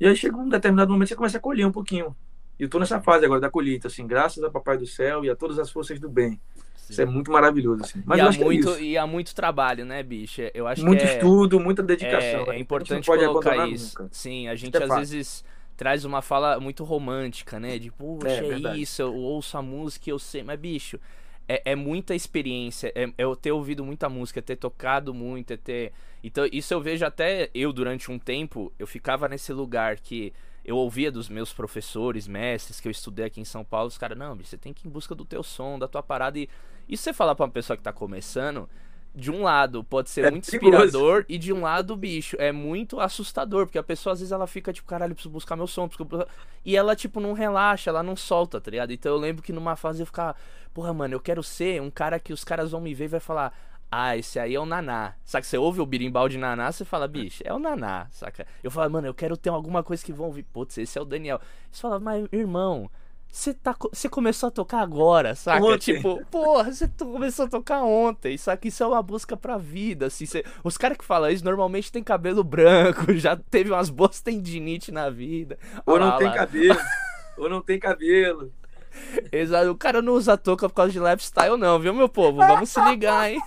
E aí chega um determinado momento você começa a colher um pouquinho. E eu tô nessa fase agora da colheita, assim, graças a Papai do Céu e a todas as forças do bem. Sim. Isso é muito maravilhoso, assim. Mas e, há muito, é e há muito trabalho, né, bicho? Eu acho muito é, estudo, muita dedicação. É, é importante colocar isso. Nunca. Sim, a gente é às vezes traz uma fala muito romântica, né? De, poxa, é, é isso, eu ouço a música eu sei. Mas, bicho, é, é muita experiência, é, é eu ter ouvido muita música, ter tocado muito, é ter. Então, isso eu vejo até eu durante um tempo, eu ficava nesse lugar que eu ouvia dos meus professores, mestres que eu estudei aqui em São Paulo, os caras, não, você tem que ir em busca do teu som, da tua parada. E isso você falar pra uma pessoa que tá começando, de um lado pode ser é muito inspirador e de um lado, bicho, é muito assustador, porque a pessoa às vezes ela fica tipo, caralho, preciso buscar meu som, preciso... e ela tipo não relaxa, ela não solta, tá ligado? Então eu lembro que numa fase eu ficava, porra, mano, eu quero ser um cara que os caras vão me ver e vai falar, ah, esse aí é o Naná. Saca? Você ouve o birimbau de Naná, você fala, bicho, é o Naná, saca? Eu falo, mano, eu quero ter alguma coisa que vão ouvir. Putz, esse é o Daniel. Você fala, mas irmão, você tá, você começou a tocar agora, saca? Ontem. Tipo, porra, você começou a tocar ontem, saca? Isso é uma busca pra vida, assim. Você, os caras que falam isso normalmente tem cabelo branco, já teve umas boas tendinite na vida. Ou não tem lá. cabelo, ou não tem cabelo. Exato, o cara não usa touca por causa de lifestyle, não, viu, meu povo? Vamos se ligar, hein?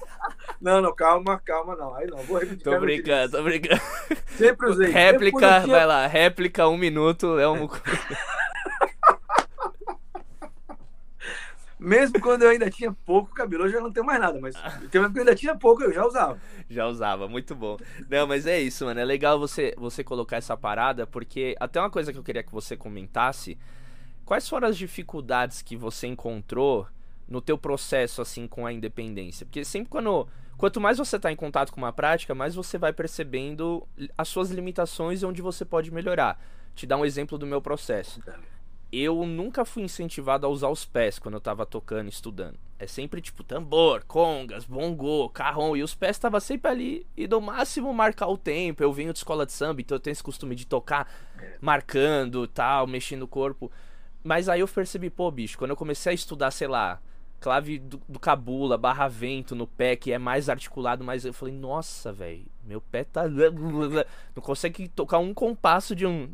Não, não, calma, calma, não. Aí não, vou reivindicar. Tô brincando, tô brincando. Sempre usei. Réplica, Sempre vai lá, réplica, um minuto, é um. Mesmo quando eu ainda tinha pouco cabelo, eu já não tenho mais nada, mas tempo que eu ainda tinha pouco, eu já usava. Já usava, muito bom. Não, mas é isso, mano. É legal você, você colocar essa parada, porque até uma coisa que eu queria que você comentasse. Quais foram as dificuldades que você encontrou no teu processo, assim, com a independência? Porque sempre quando... Quanto mais você está em contato com uma prática, mais você vai percebendo as suas limitações e onde você pode melhorar. Te dar um exemplo do meu processo eu nunca fui incentivado a usar os pés quando eu tava tocando, estudando. É sempre tipo tambor, congas, bongo, carrom. E os pés tava sempre ali e no máximo marcar o tempo. Eu venho de escola de samba, então eu tenho esse costume de tocar marcando tal, mexendo o corpo. Mas aí eu percebi, pô, bicho, quando eu comecei a estudar, sei lá, clave do, do cabula, barra vento no pé, que é mais articulado, mas eu falei, nossa, velho, meu pé tá. Não consegue tocar um compasso de um.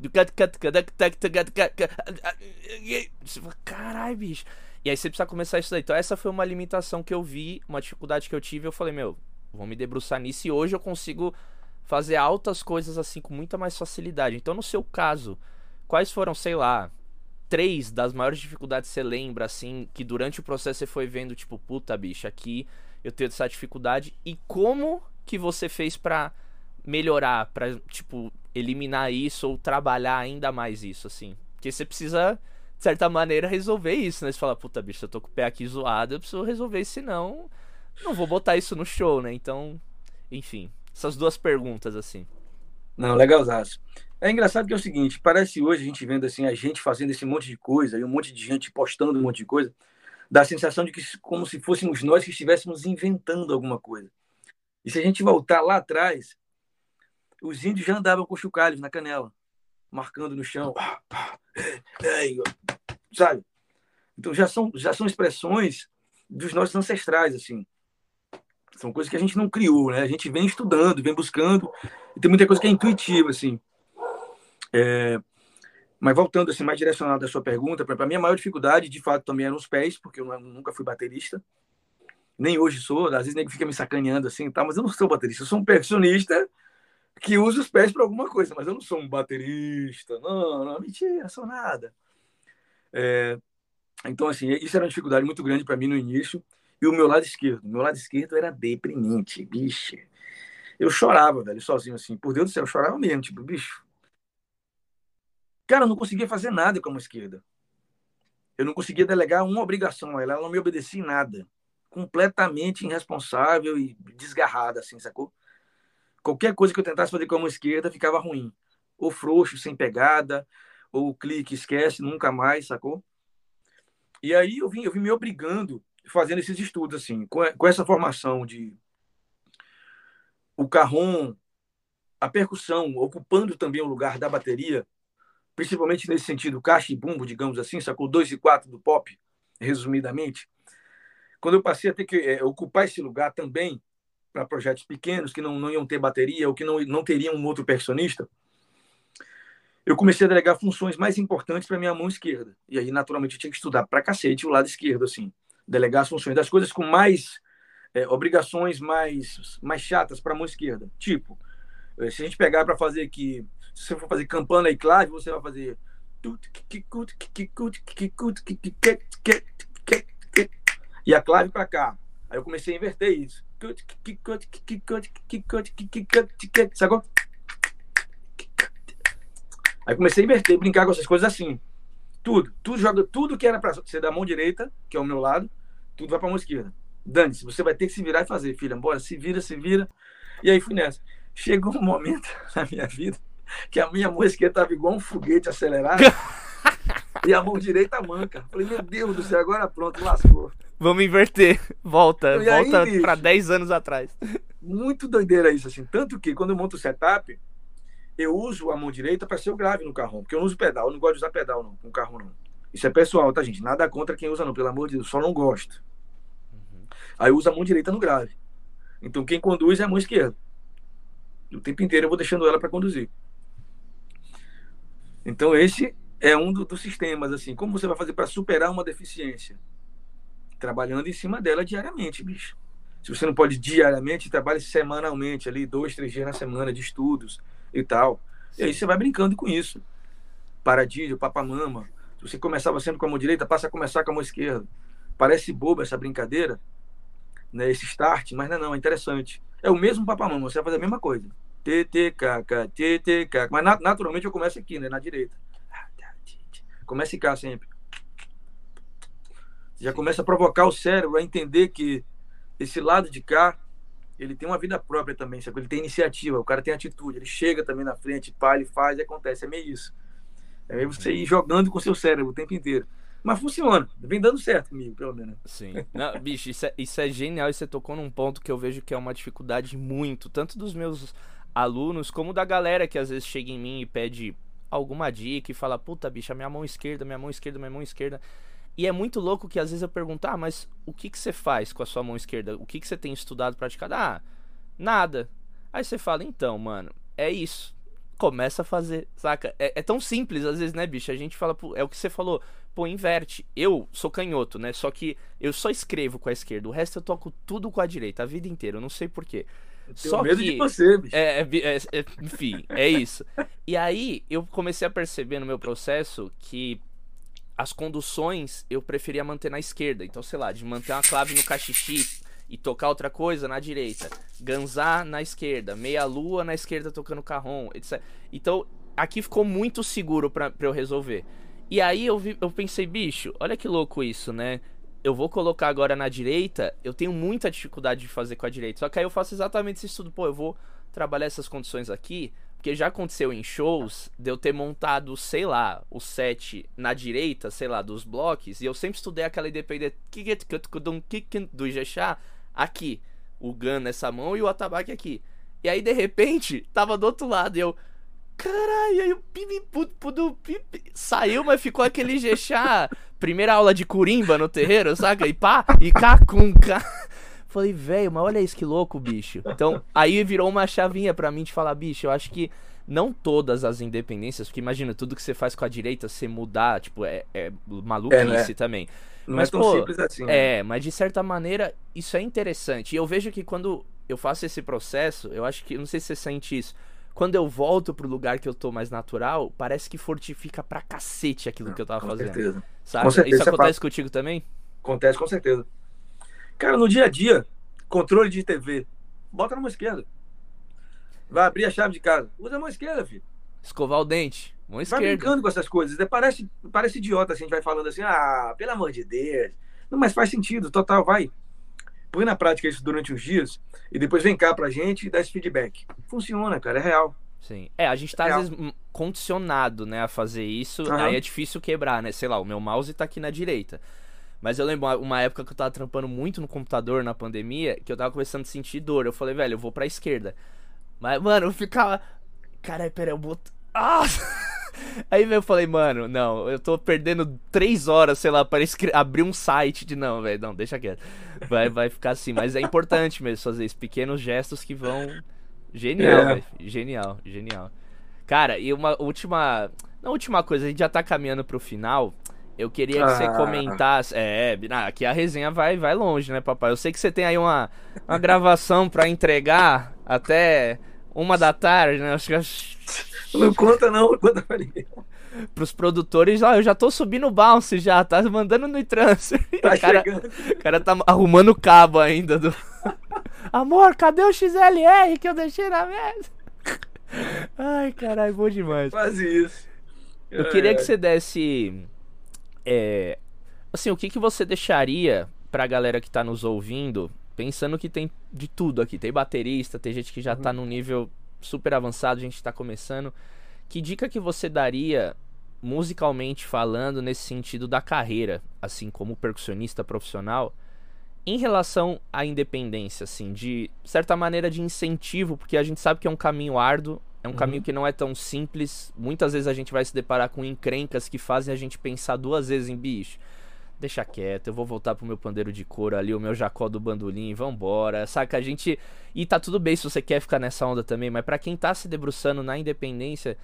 Caralho, bicho. E aí você precisa começar a estudar. Então, essa foi uma limitação que eu vi, uma dificuldade que eu tive. Eu falei, meu, vou me debruçar nisso e hoje eu consigo fazer altas coisas assim com muita mais facilidade. Então, no seu caso, quais foram, sei lá, três das maiores dificuldades você lembra, assim, que durante o processo você foi vendo, tipo, puta, bicho, aqui eu tenho essa dificuldade e como que você fez para melhorar, para tipo, eliminar isso ou trabalhar ainda mais isso, assim? Porque você precisa, de certa maneira, resolver isso, né? Você fala, puta, bicho, eu tô com o pé aqui zoado, eu preciso resolver, senão não vou botar isso no show, né? Então, enfim, essas duas perguntas, assim. Não, legal, Zaço. É engraçado que é o seguinte, parece hoje a gente vendo assim a gente fazendo esse monte de coisa e um monte de gente postando um monte de coisa, dá a sensação de que como se fôssemos nós que estivéssemos inventando alguma coisa. E se a gente voltar lá atrás, os índios já andavam com chocalhos na canela, marcando no chão, sabe? Então já são já são expressões dos nossos ancestrais assim. São coisas que a gente não criou, né? A gente vem estudando, vem buscando, e tem muita coisa que é intuitiva assim. É, mas voltando assim, mais direcionado à sua pergunta, para mim a maior dificuldade, de fato, também eram os pés, porque eu nunca fui baterista. Nem hoje sou, às vezes nem fica me sacaneando assim, tá, mas eu não sou baterista, eu sou um percussionista que usa os pés para alguma coisa, mas eu não sou um baterista. Não, não, mentira, sou nada. É, então, assim, isso era uma dificuldade muito grande para mim no início. E o meu lado esquerdo, meu lado esquerdo era deprimente, bicho. Eu chorava, velho, sozinho assim. Por Deus do céu, eu chorava mesmo, tipo, bicho, Cara, eu não conseguia fazer nada com a mão esquerda. Eu não conseguia delegar uma obrigação a ela, ela não me obedecia em nada. Completamente irresponsável e desgarrada, assim, sacou? Qualquer coisa que eu tentasse fazer com a mão esquerda ficava ruim. Ou frouxo, sem pegada, ou clique, esquece, nunca mais, sacou? E aí eu vim, eu vim me obrigando, fazendo esses estudos, assim, com, com essa formação de o carrom, a percussão, ocupando também o lugar da bateria, principalmente nesse sentido, caixa e bumbo, digamos assim, sacou? Dois e quatro do pop, resumidamente. Quando eu passei a ter que é, ocupar esse lugar também para projetos pequenos que não, não iam ter bateria ou que não, não teriam um outro percussionista, eu comecei a delegar funções mais importantes para minha mão esquerda. E aí, naturalmente, eu tinha que estudar para cacete o lado esquerdo, assim. Delegar as funções das coisas com mais é, obrigações mais, mais chatas para a mão esquerda. Tipo, eh, se a gente pegar para fazer aqui se você for fazer campana e clave, você vai fazer. E a clave para cá. Aí eu comecei a inverter isso. Sacou? Aí comecei a inverter, brincar com essas coisas assim. Tudo. Tudo joga, tudo que era para ser da mão direita, que é o meu lado, tudo vai para mão esquerda. Dane-se, você vai ter que se virar e fazer, filha. Bora, se vira, se vira. E aí fui nessa. Chegou um momento na minha vida que a minha mão esquerda estava igual um foguete acelerado e a mão direita manca. Falei, meu Deus do céu, agora pronto, lascou. Vamos inverter. Volta, e volta para 10 anos atrás. Muito doideira isso, assim. Tanto que quando eu monto o setup, eu uso a mão direita para ser o grave no carro, porque eu não uso pedal, eu não gosto de usar pedal não, no carro não. Isso é pessoal, tá, gente? Nada contra quem usa, não, pelo amor de Deus, só não gosto. Uhum. Aí eu uso a mão direita no grave. Então quem conduz é a mão esquerda. O tempo inteiro eu vou deixando ela para conduzir. Então, esse é um do, dos sistemas, assim. Como você vai fazer para superar uma deficiência? Trabalhando em cima dela diariamente, bicho. Se você não pode diariamente, trabalhe semanalmente, ali, dois, três dias na semana de estudos e tal. E aí você vai brincando com isso. Paradilho, papamama. Se você começava sempre com a mão direita, passa a começar com a mão esquerda. Parece boba essa brincadeira, né, esse start, mas não é não, é interessante. É o mesmo papamama, você vai fazer a mesma coisa. Mas naturalmente eu começo aqui, né? Na direita. Começa em cá sempre. Já começa a provocar o cérebro a entender que esse lado de cá, ele tem uma vida própria também, sabe? Ele tem iniciativa, o cara tem atitude, ele chega também na frente, pá, ele faz e acontece. É meio isso. É você ir jogando com seu cérebro o tempo inteiro. Mas funciona, vem dando certo comigo, pelo menos. Sim. Não, bicho, isso é, isso é genial e você tocou num ponto que eu vejo que é uma dificuldade muito, tanto dos meus alunos, como da galera que às vezes chega em mim e pede alguma dica e fala, puta, bicha, minha mão esquerda, minha mão esquerda, minha mão esquerda. E é muito louco que às vezes eu pergunto, ah, mas o que, que você faz com a sua mão esquerda? O que, que você tem estudado, praticado? Ah, nada. Aí você fala, então, mano, é isso. Começa a fazer, saca? É, é tão simples às vezes, né, bicho? A gente fala, é o que você falou, pô, inverte. Eu sou canhoto, né? Só que eu só escrevo com a esquerda, o resto eu toco tudo com a direita, a vida inteira, eu não sei porquê. Só medo que, de você, bicho. É, é, é, é, enfim, é isso. E aí eu comecei a perceber no meu processo que as conduções eu preferia manter na esquerda. Então, sei lá, de manter uma clave no cachixi e tocar outra coisa na direita. Ganzar na esquerda, meia lua na esquerda tocando carrom, etc. Então, aqui ficou muito seguro pra, pra eu resolver. E aí eu, vi, eu pensei, bicho, olha que louco isso, né? Eu vou colocar agora na direita, eu tenho muita dificuldade de fazer com a direita. Só que aí eu faço exatamente esse estudo. Pô, eu vou trabalhar essas condições aqui, porque já aconteceu em shows de eu ter montado, sei lá, o set na direita, sei lá, dos blocos, e eu sempre estudei aquela independente do Ijexá aqui. O Gun nessa mão e o atabaque aqui. E aí, de repente, tava do outro lado, e eu. Caralho, aí o pipi pudo saiu, mas ficou aquele Ijexá primeira aula de curimba no terreiro, saca? E pá, e cá. Falei, velho, mas olha isso que louco, bicho. Então, aí virou uma chavinha pra mim de falar, bicho, eu acho que não todas as independências, porque imagina, tudo que você faz com a direita, você mudar, tipo, é, é maluquice é, também. Não mas, é tão pô, simples assim. Né? É, mas de certa maneira, isso é interessante. E eu vejo que quando eu faço esse processo, eu acho que, não sei se você sente isso, quando eu volto pro lugar que eu tô mais natural, parece que fortifica pra cacete aquilo que eu tava com fazendo. Certeza. Sabe? Com certeza. Isso acontece contigo também? Acontece, com certeza. Cara, no dia a dia, controle de TV, bota na mão esquerda. Vai abrir a chave de casa, usa a mão esquerda, filho. Escovar o dente, mão esquerda. Vai brincando com essas coisas. Parece, parece idiota assim, a gente vai falando assim, ah, pelo amor de Deus. Não, mas faz sentido, total, vai põe na prática isso durante uns dias e depois vem cá pra gente e dá esse feedback. Funciona, cara, é real. Sim. É, a gente tá, é às vezes, condicionado, né, a fazer isso. Uhum. Aí é difícil quebrar, né? Sei lá, o meu mouse tá aqui na direita. Mas eu lembro uma época que eu tava trampando muito no computador na pandemia, que eu tava começando a sentir dor. Eu falei, velho, eu vou pra esquerda. Mas, mano, eu ficava. Caralho, pera, eu boto. Ah! Aí eu falei, mano, não, eu tô perdendo três horas, sei lá, para abrir um site de não, velho, não, deixa quieto. Vai, vai ficar assim, mas é importante mesmo fazer esses pequenos gestos que vão. Genial, é. velho. Genial, genial. Cara, e uma última. Na última coisa, a gente já tá caminhando pro final. Eu queria que ah. você comentasse. É, aqui a resenha vai, vai longe, né, papai? Eu sei que você tem aí uma, uma gravação para entregar até uma da tarde, né? Acho que não conta não, não conta pra ninguém. Pros produtores, ó, eu já tô subindo o bounce já, tá mandando no transfer. Tá o cara, chegando. O cara tá arrumando o cabo ainda do... Amor, cadê o XLR que eu deixei na mesa? Ai, caralho, bom demais. Quase isso. Eu queria que você desse... É, assim, o que, que você deixaria pra galera que tá nos ouvindo, pensando que tem de tudo aqui. Tem baterista, tem gente que já uhum. tá num nível super avançado, a gente está começando. Que dica que você daria musicalmente falando nesse sentido da carreira, assim como percussionista profissional, em relação à independência, assim, de certa maneira de incentivo, porque a gente sabe que é um caminho árduo, é um uhum. caminho que não é tão simples. Muitas vezes a gente vai se deparar com encrencas que fazem a gente pensar duas vezes em bicho deixa quieto, eu vou voltar pro meu pandeiro de couro ali, o meu jacó do bandolim, vambora, saca? A gente. E tá tudo bem se você quer ficar nessa onda também, mas para quem tá se debruçando na independência,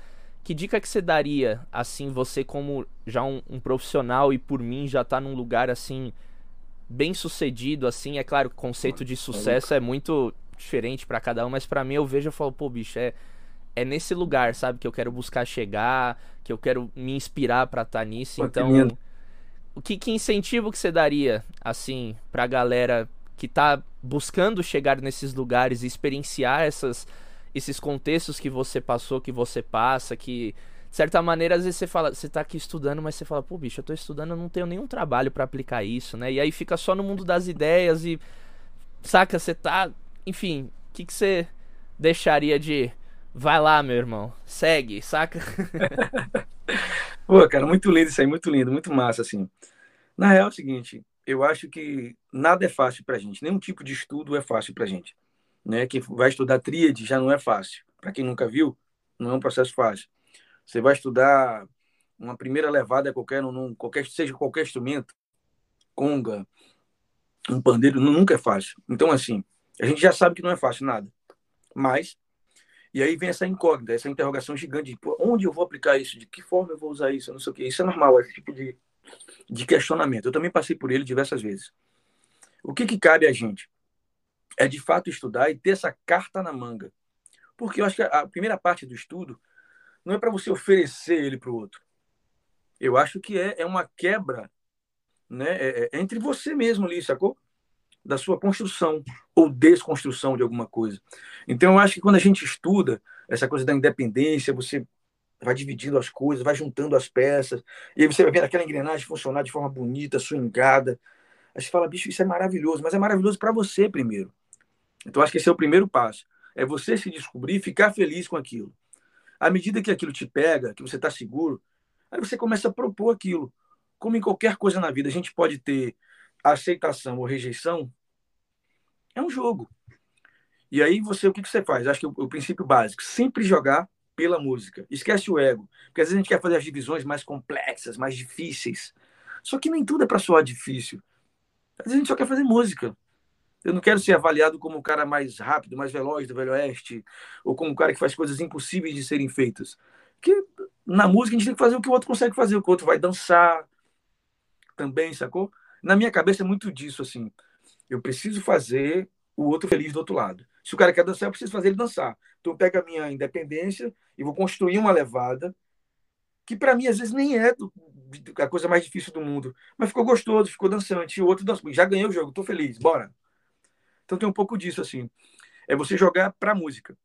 que dica que você daria, assim, você como já um, um, profissional e por mim já tá num lugar assim, bem sucedido, assim, é claro que o conceito de sucesso é muito diferente para cada um, mas para mim eu vejo e falo, pô, bicho, é. É nesse lugar, sabe, que eu quero buscar chegar, que eu quero me inspirar para estar tá nisso. Pô, então, que, que incentivo que você daria, assim, pra galera que tá buscando chegar nesses lugares e experienciar essas, esses contextos que você passou, que você passa, que de certa maneira às vezes você fala, você tá aqui estudando, mas você fala, pô, bicho, eu tô estudando, eu não tenho nenhum trabalho para aplicar isso, né? E aí fica só no mundo das ideias e saca, você tá, enfim, o que que você deixaria de vai lá, meu irmão, segue, saca? Pô, cara, muito lindo isso aí, muito lindo, muito massa, assim. Na real é o seguinte, eu acho que nada é fácil pra gente, nenhum tipo de estudo é fácil pra gente. Né? Quem vai estudar tríade já não é fácil. Para quem nunca viu, não é um processo fácil. Você vai estudar uma primeira levada qualquer, num, qualquer seja qualquer instrumento, conga, um pandeiro, nunca é fácil. Então, assim, a gente já sabe que não é fácil nada. Mas, e aí vem essa incógnita, essa interrogação gigante de onde eu vou aplicar isso, de que forma eu vou usar isso, não sei o quê. Isso é normal, esse tipo de, de questionamento. Eu também passei por ele diversas vezes. O que, que cabe a gente? É de fato estudar e ter essa carta na manga. Porque eu acho que a primeira parte do estudo não é para você oferecer ele para o outro. Eu acho que é, é uma quebra né, é, é entre você mesmo ali, sacou? Da sua construção ou desconstrução de alguma coisa. Então, eu acho que quando a gente estuda essa coisa da independência, você vai dividindo as coisas, vai juntando as peças, e aí você vai vendo aquela engrenagem funcionar de forma bonita, swingada. Aí você fala, bicho, isso é maravilhoso, mas é maravilhoso para você primeiro. Então, acho que esse é o primeiro passo. É você se descobrir ficar feliz com aquilo. À medida que aquilo te pega, que você está seguro, aí você começa a propor aquilo. Como em qualquer coisa na vida, a gente pode ter aceitação ou rejeição. É um jogo. E aí você, o que, que você faz? Acho que o, o princípio básico, sempre jogar pela música. Esquece o ego. Porque às vezes a gente quer fazer as divisões mais complexas, mais difíceis. Só que nem tudo é para soar difícil. Às vezes a gente só quer fazer música. Eu não quero ser avaliado como o cara mais rápido, mais veloz do Velho Oeste, ou como o cara que faz coisas impossíveis de serem feitas. Porque na música a gente tem que fazer o que o outro consegue fazer, o que o outro vai dançar também, sacou? Na minha cabeça é muito disso, assim. Eu preciso fazer o outro feliz do outro lado. Se o cara quer dançar, eu preciso fazer ele dançar. Então eu pego a minha independência e vou construir uma levada que para mim às vezes nem é do, a coisa mais difícil do mundo, mas ficou gostoso, ficou dançante. E o outro dançou. Já ganhei o jogo, tô feliz, bora. Então tem um pouco disso, assim. É você jogar para a música.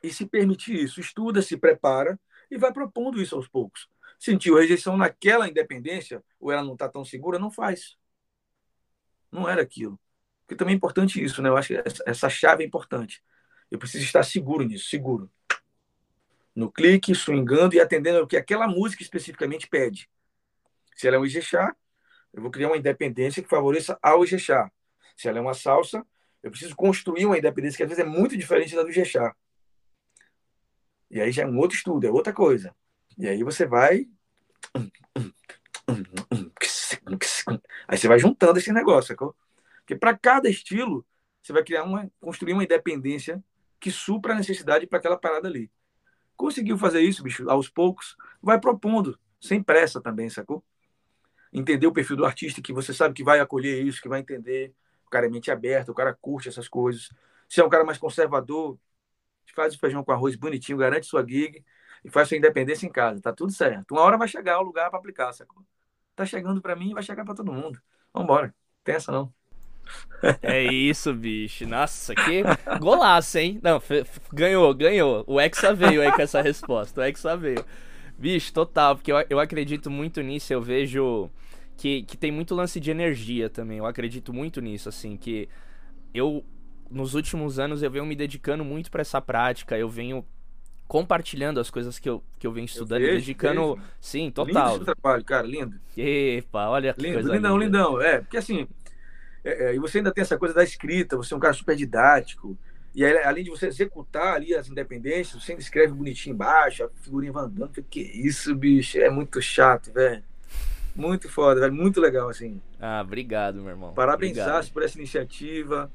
E se permitir isso. Estuda, se prepara e vai propondo isso aos poucos. Sentiu rejeição naquela independência, ou ela não está tão segura, não faz. Não era aquilo. Porque também é importante isso, né? Eu acho que essa chave é importante. Eu preciso estar seguro nisso, seguro. No clique, swingando e atendendo ao que aquela música especificamente pede. Se ela é um Ijexá, eu vou criar uma independência que favoreça ao Ijexá. Se ela é uma salsa, eu preciso construir uma independência que às vezes é muito diferente da do Gechá. E aí já é um outro estudo, é outra coisa. E aí você vai. Aí você vai juntando esse negócio, sacou? Porque para cada estilo, você vai criar uma, construir uma independência que supra a necessidade para aquela parada ali. Conseguiu fazer isso, bicho, aos poucos, vai propondo, sem pressa também, sacou? Entender o perfil do artista que você sabe que vai acolher isso, que vai entender, cara é mente aberta, o cara curte essas coisas. Se é um cara mais conservador, faz o feijão com arroz bonitinho, garante sua gig e faz sua independência em casa. Tá tudo certo. Uma hora vai chegar o lugar para aplicar, sacou? Tá chegando para mim e vai chegar para todo mundo. Vambora. Tem essa não. É isso, bicho. Nossa, que golaço, hein? Não, ganhou, ganhou. O Hexa veio aí com essa resposta. O Hexa veio. Bicho, total, porque eu, eu acredito muito nisso. Eu vejo que, que tem muito lance de energia também. Eu acredito muito nisso, assim, que eu nos últimos anos eu venho me dedicando muito para essa prática, eu venho compartilhando as coisas que eu, que eu venho estudando eu vejo, dedicando. Vejo. Sim, total. Lindo trabalho, cara, lindo. Epa, olha que lindo, coisa lindão, linda. lindão. É, porque assim, é, é, e você ainda tem essa coisa da escrita, você é um cara super didático. E aí, além de você executar ali as independências, você ainda escreve bonitinho embaixo, a figurinha andando. Que isso, bicho? É muito chato, velho. Muito foda, velho. Muito legal, assim. Ah, obrigado, meu irmão. Parabéns por essa iniciativa,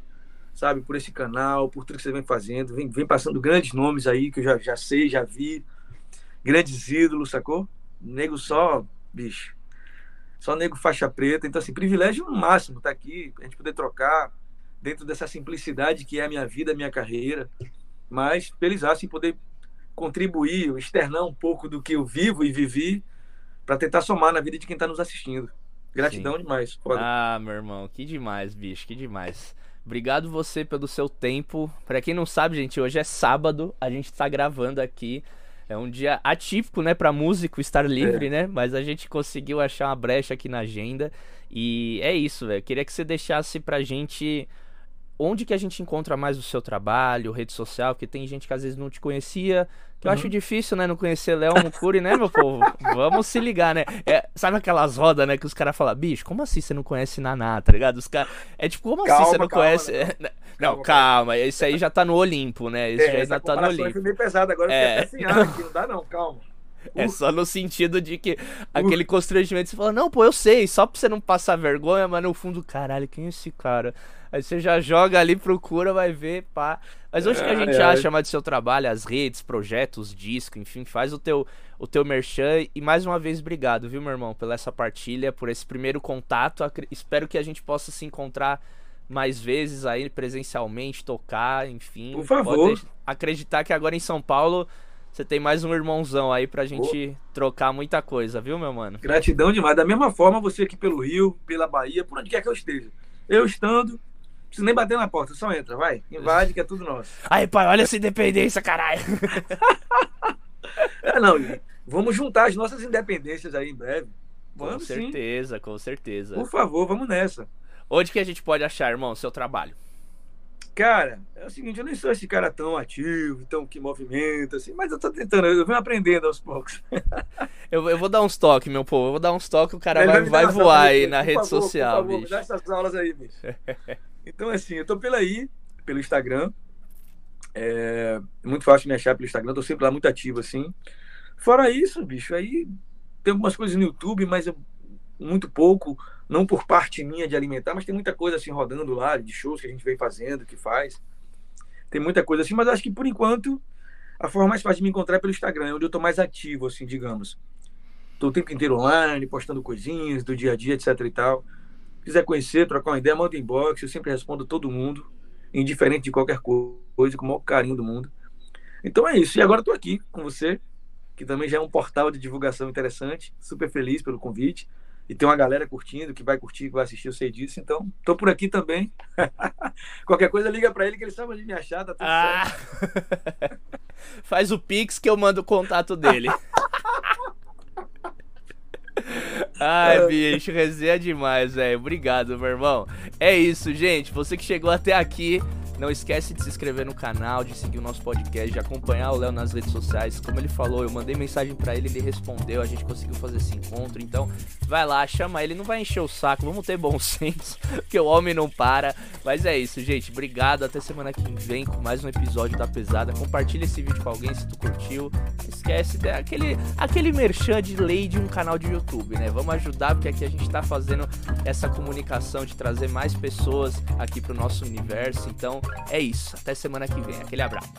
sabe? Por esse canal, por tudo que você vem fazendo. Vem, vem passando grandes nomes aí que eu já, já sei, já vi. Grandes ídolos, sacou? Nego só, bicho. Só nego faixa preta. Então, assim, privilégio máximo estar tá aqui, a gente poder trocar dentro dessa simplicidade que é a minha vida, a minha carreira. Mas feliz em poder contribuir, externar um pouco do que eu vivo e vivi para tentar somar na vida de quem está nos assistindo. Gratidão Sim. demais. Foda. Ah, meu irmão, que demais, bicho, que demais. Obrigado você pelo seu tempo. Para quem não sabe, gente, hoje é sábado, a gente tá gravando aqui. É um dia atípico, né, para músico estar livre, é. né? Mas a gente conseguiu achar uma brecha aqui na agenda. E é isso, velho. Queria que você deixasse pra gente onde que a gente encontra mais o seu trabalho, rede social, porque tem gente que às vezes não te conhecia, que eu acho uhum. difícil, né, não conhecer Léo Mucuri, né, meu povo? Vamos se ligar, né? É, sabe aquelas rodas, né, que os caras falam, bicho, como assim você não conhece Naná, tá ligado? Os caras, é tipo, como calma, assim você não calma, conhece... Né? Não, calma, calma, esse aí já tá no Olimpo, né? Esse é, já tá no Olimpo. É meio pesado agora, é. assim, ah, aqui, não dá não, calma. É só no sentido de que aquele constrangimento, você fala, não, pô, eu sei, só pra você não passar vergonha, mas no fundo, caralho, quem é esse cara? Aí você já joga ali, procura, vai ver, pá. Mas hoje que a gente acha mais do seu trabalho, as redes, projetos, disco, enfim, faz o teu, o teu merchan. E mais uma vez, obrigado, viu, meu irmão, pela essa partilha, por esse primeiro contato. Espero que a gente possa se encontrar mais vezes aí presencialmente, tocar, enfim. Por favor. acreditar que agora em São Paulo você tem mais um irmãozão aí pra gente oh. trocar muita coisa, viu, meu mano? Gratidão demais. Da mesma forma, você aqui pelo Rio, pela Bahia, por onde quer que eu esteja. Eu estando, não preciso nem bater na porta, só entra, vai. Invade, que é tudo nosso. Aí, pai, olha essa independência, caralho. é, não, vamos juntar as nossas independências aí em breve. Vamos, com certeza, sim. com certeza. Por favor, vamos nessa. Onde que a gente pode achar, irmão, seu trabalho? Cara, é o seguinte, eu nem sou esse cara tão ativo, tão que movimenta, assim, mas eu tô tentando, eu venho aprendendo aos poucos. eu, eu vou dar uns toques, meu povo, eu vou dar uns toques, o cara vai, vai voar aí na rede favor, social, por favor, bicho. dá essas aulas aí, bicho. então, assim, eu tô pela aí, pelo Instagram, é muito fácil me achar pelo Instagram, tô sempre lá muito ativo, assim. Fora isso, bicho, aí tem algumas coisas no YouTube, mas eu, muito pouco, não por parte minha de alimentar, mas tem muita coisa assim rodando lá, de shows que a gente vem fazendo, que faz. Tem muita coisa assim, mas acho que por enquanto a forma mais fácil de me encontrar é pelo Instagram, onde eu tô mais ativo, assim, digamos. Tô o tempo inteiro online, postando coisinhas do dia a dia, etc e tal. Se quiser conhecer, trocar uma ideia, manda inbox, eu sempre respondo todo mundo, indiferente de qualquer coisa, com o maior carinho do mundo. Então é isso. E agora tô aqui com você, que também já é um portal de divulgação interessante. Super feliz pelo convite e tem uma galera curtindo, que vai curtir, que vai assistir, eu sei disso. Então, tô por aqui também. Qualquer coisa, liga para ele que ele sabe onde me achar, tá tudo ah. certo. Faz o Pix que eu mando o contato dele. Ai, bicho, resenha demais, velho. Obrigado, meu irmão. É isso, gente. Você que chegou até aqui, não esquece de se inscrever no canal, de seguir o nosso podcast, de acompanhar o Léo nas redes sociais. Como ele falou, eu mandei mensagem para ele, ele respondeu, a gente conseguiu fazer esse encontro. Então, vai lá, chama ele, não vai encher o saco, vamos ter bom senso, porque o homem não para. Mas é isso, gente. Obrigado, até semana que vem com mais um episódio da Pesada. Compartilha esse vídeo com alguém se tu curtiu. Esquece daquele aquele merchan de lei de um canal de YouTube, né? Vamos ajudar, porque aqui a gente tá fazendo essa comunicação de trazer mais pessoas aqui pro nosso universo. Então, é isso. Até semana que vem. Aquele abraço.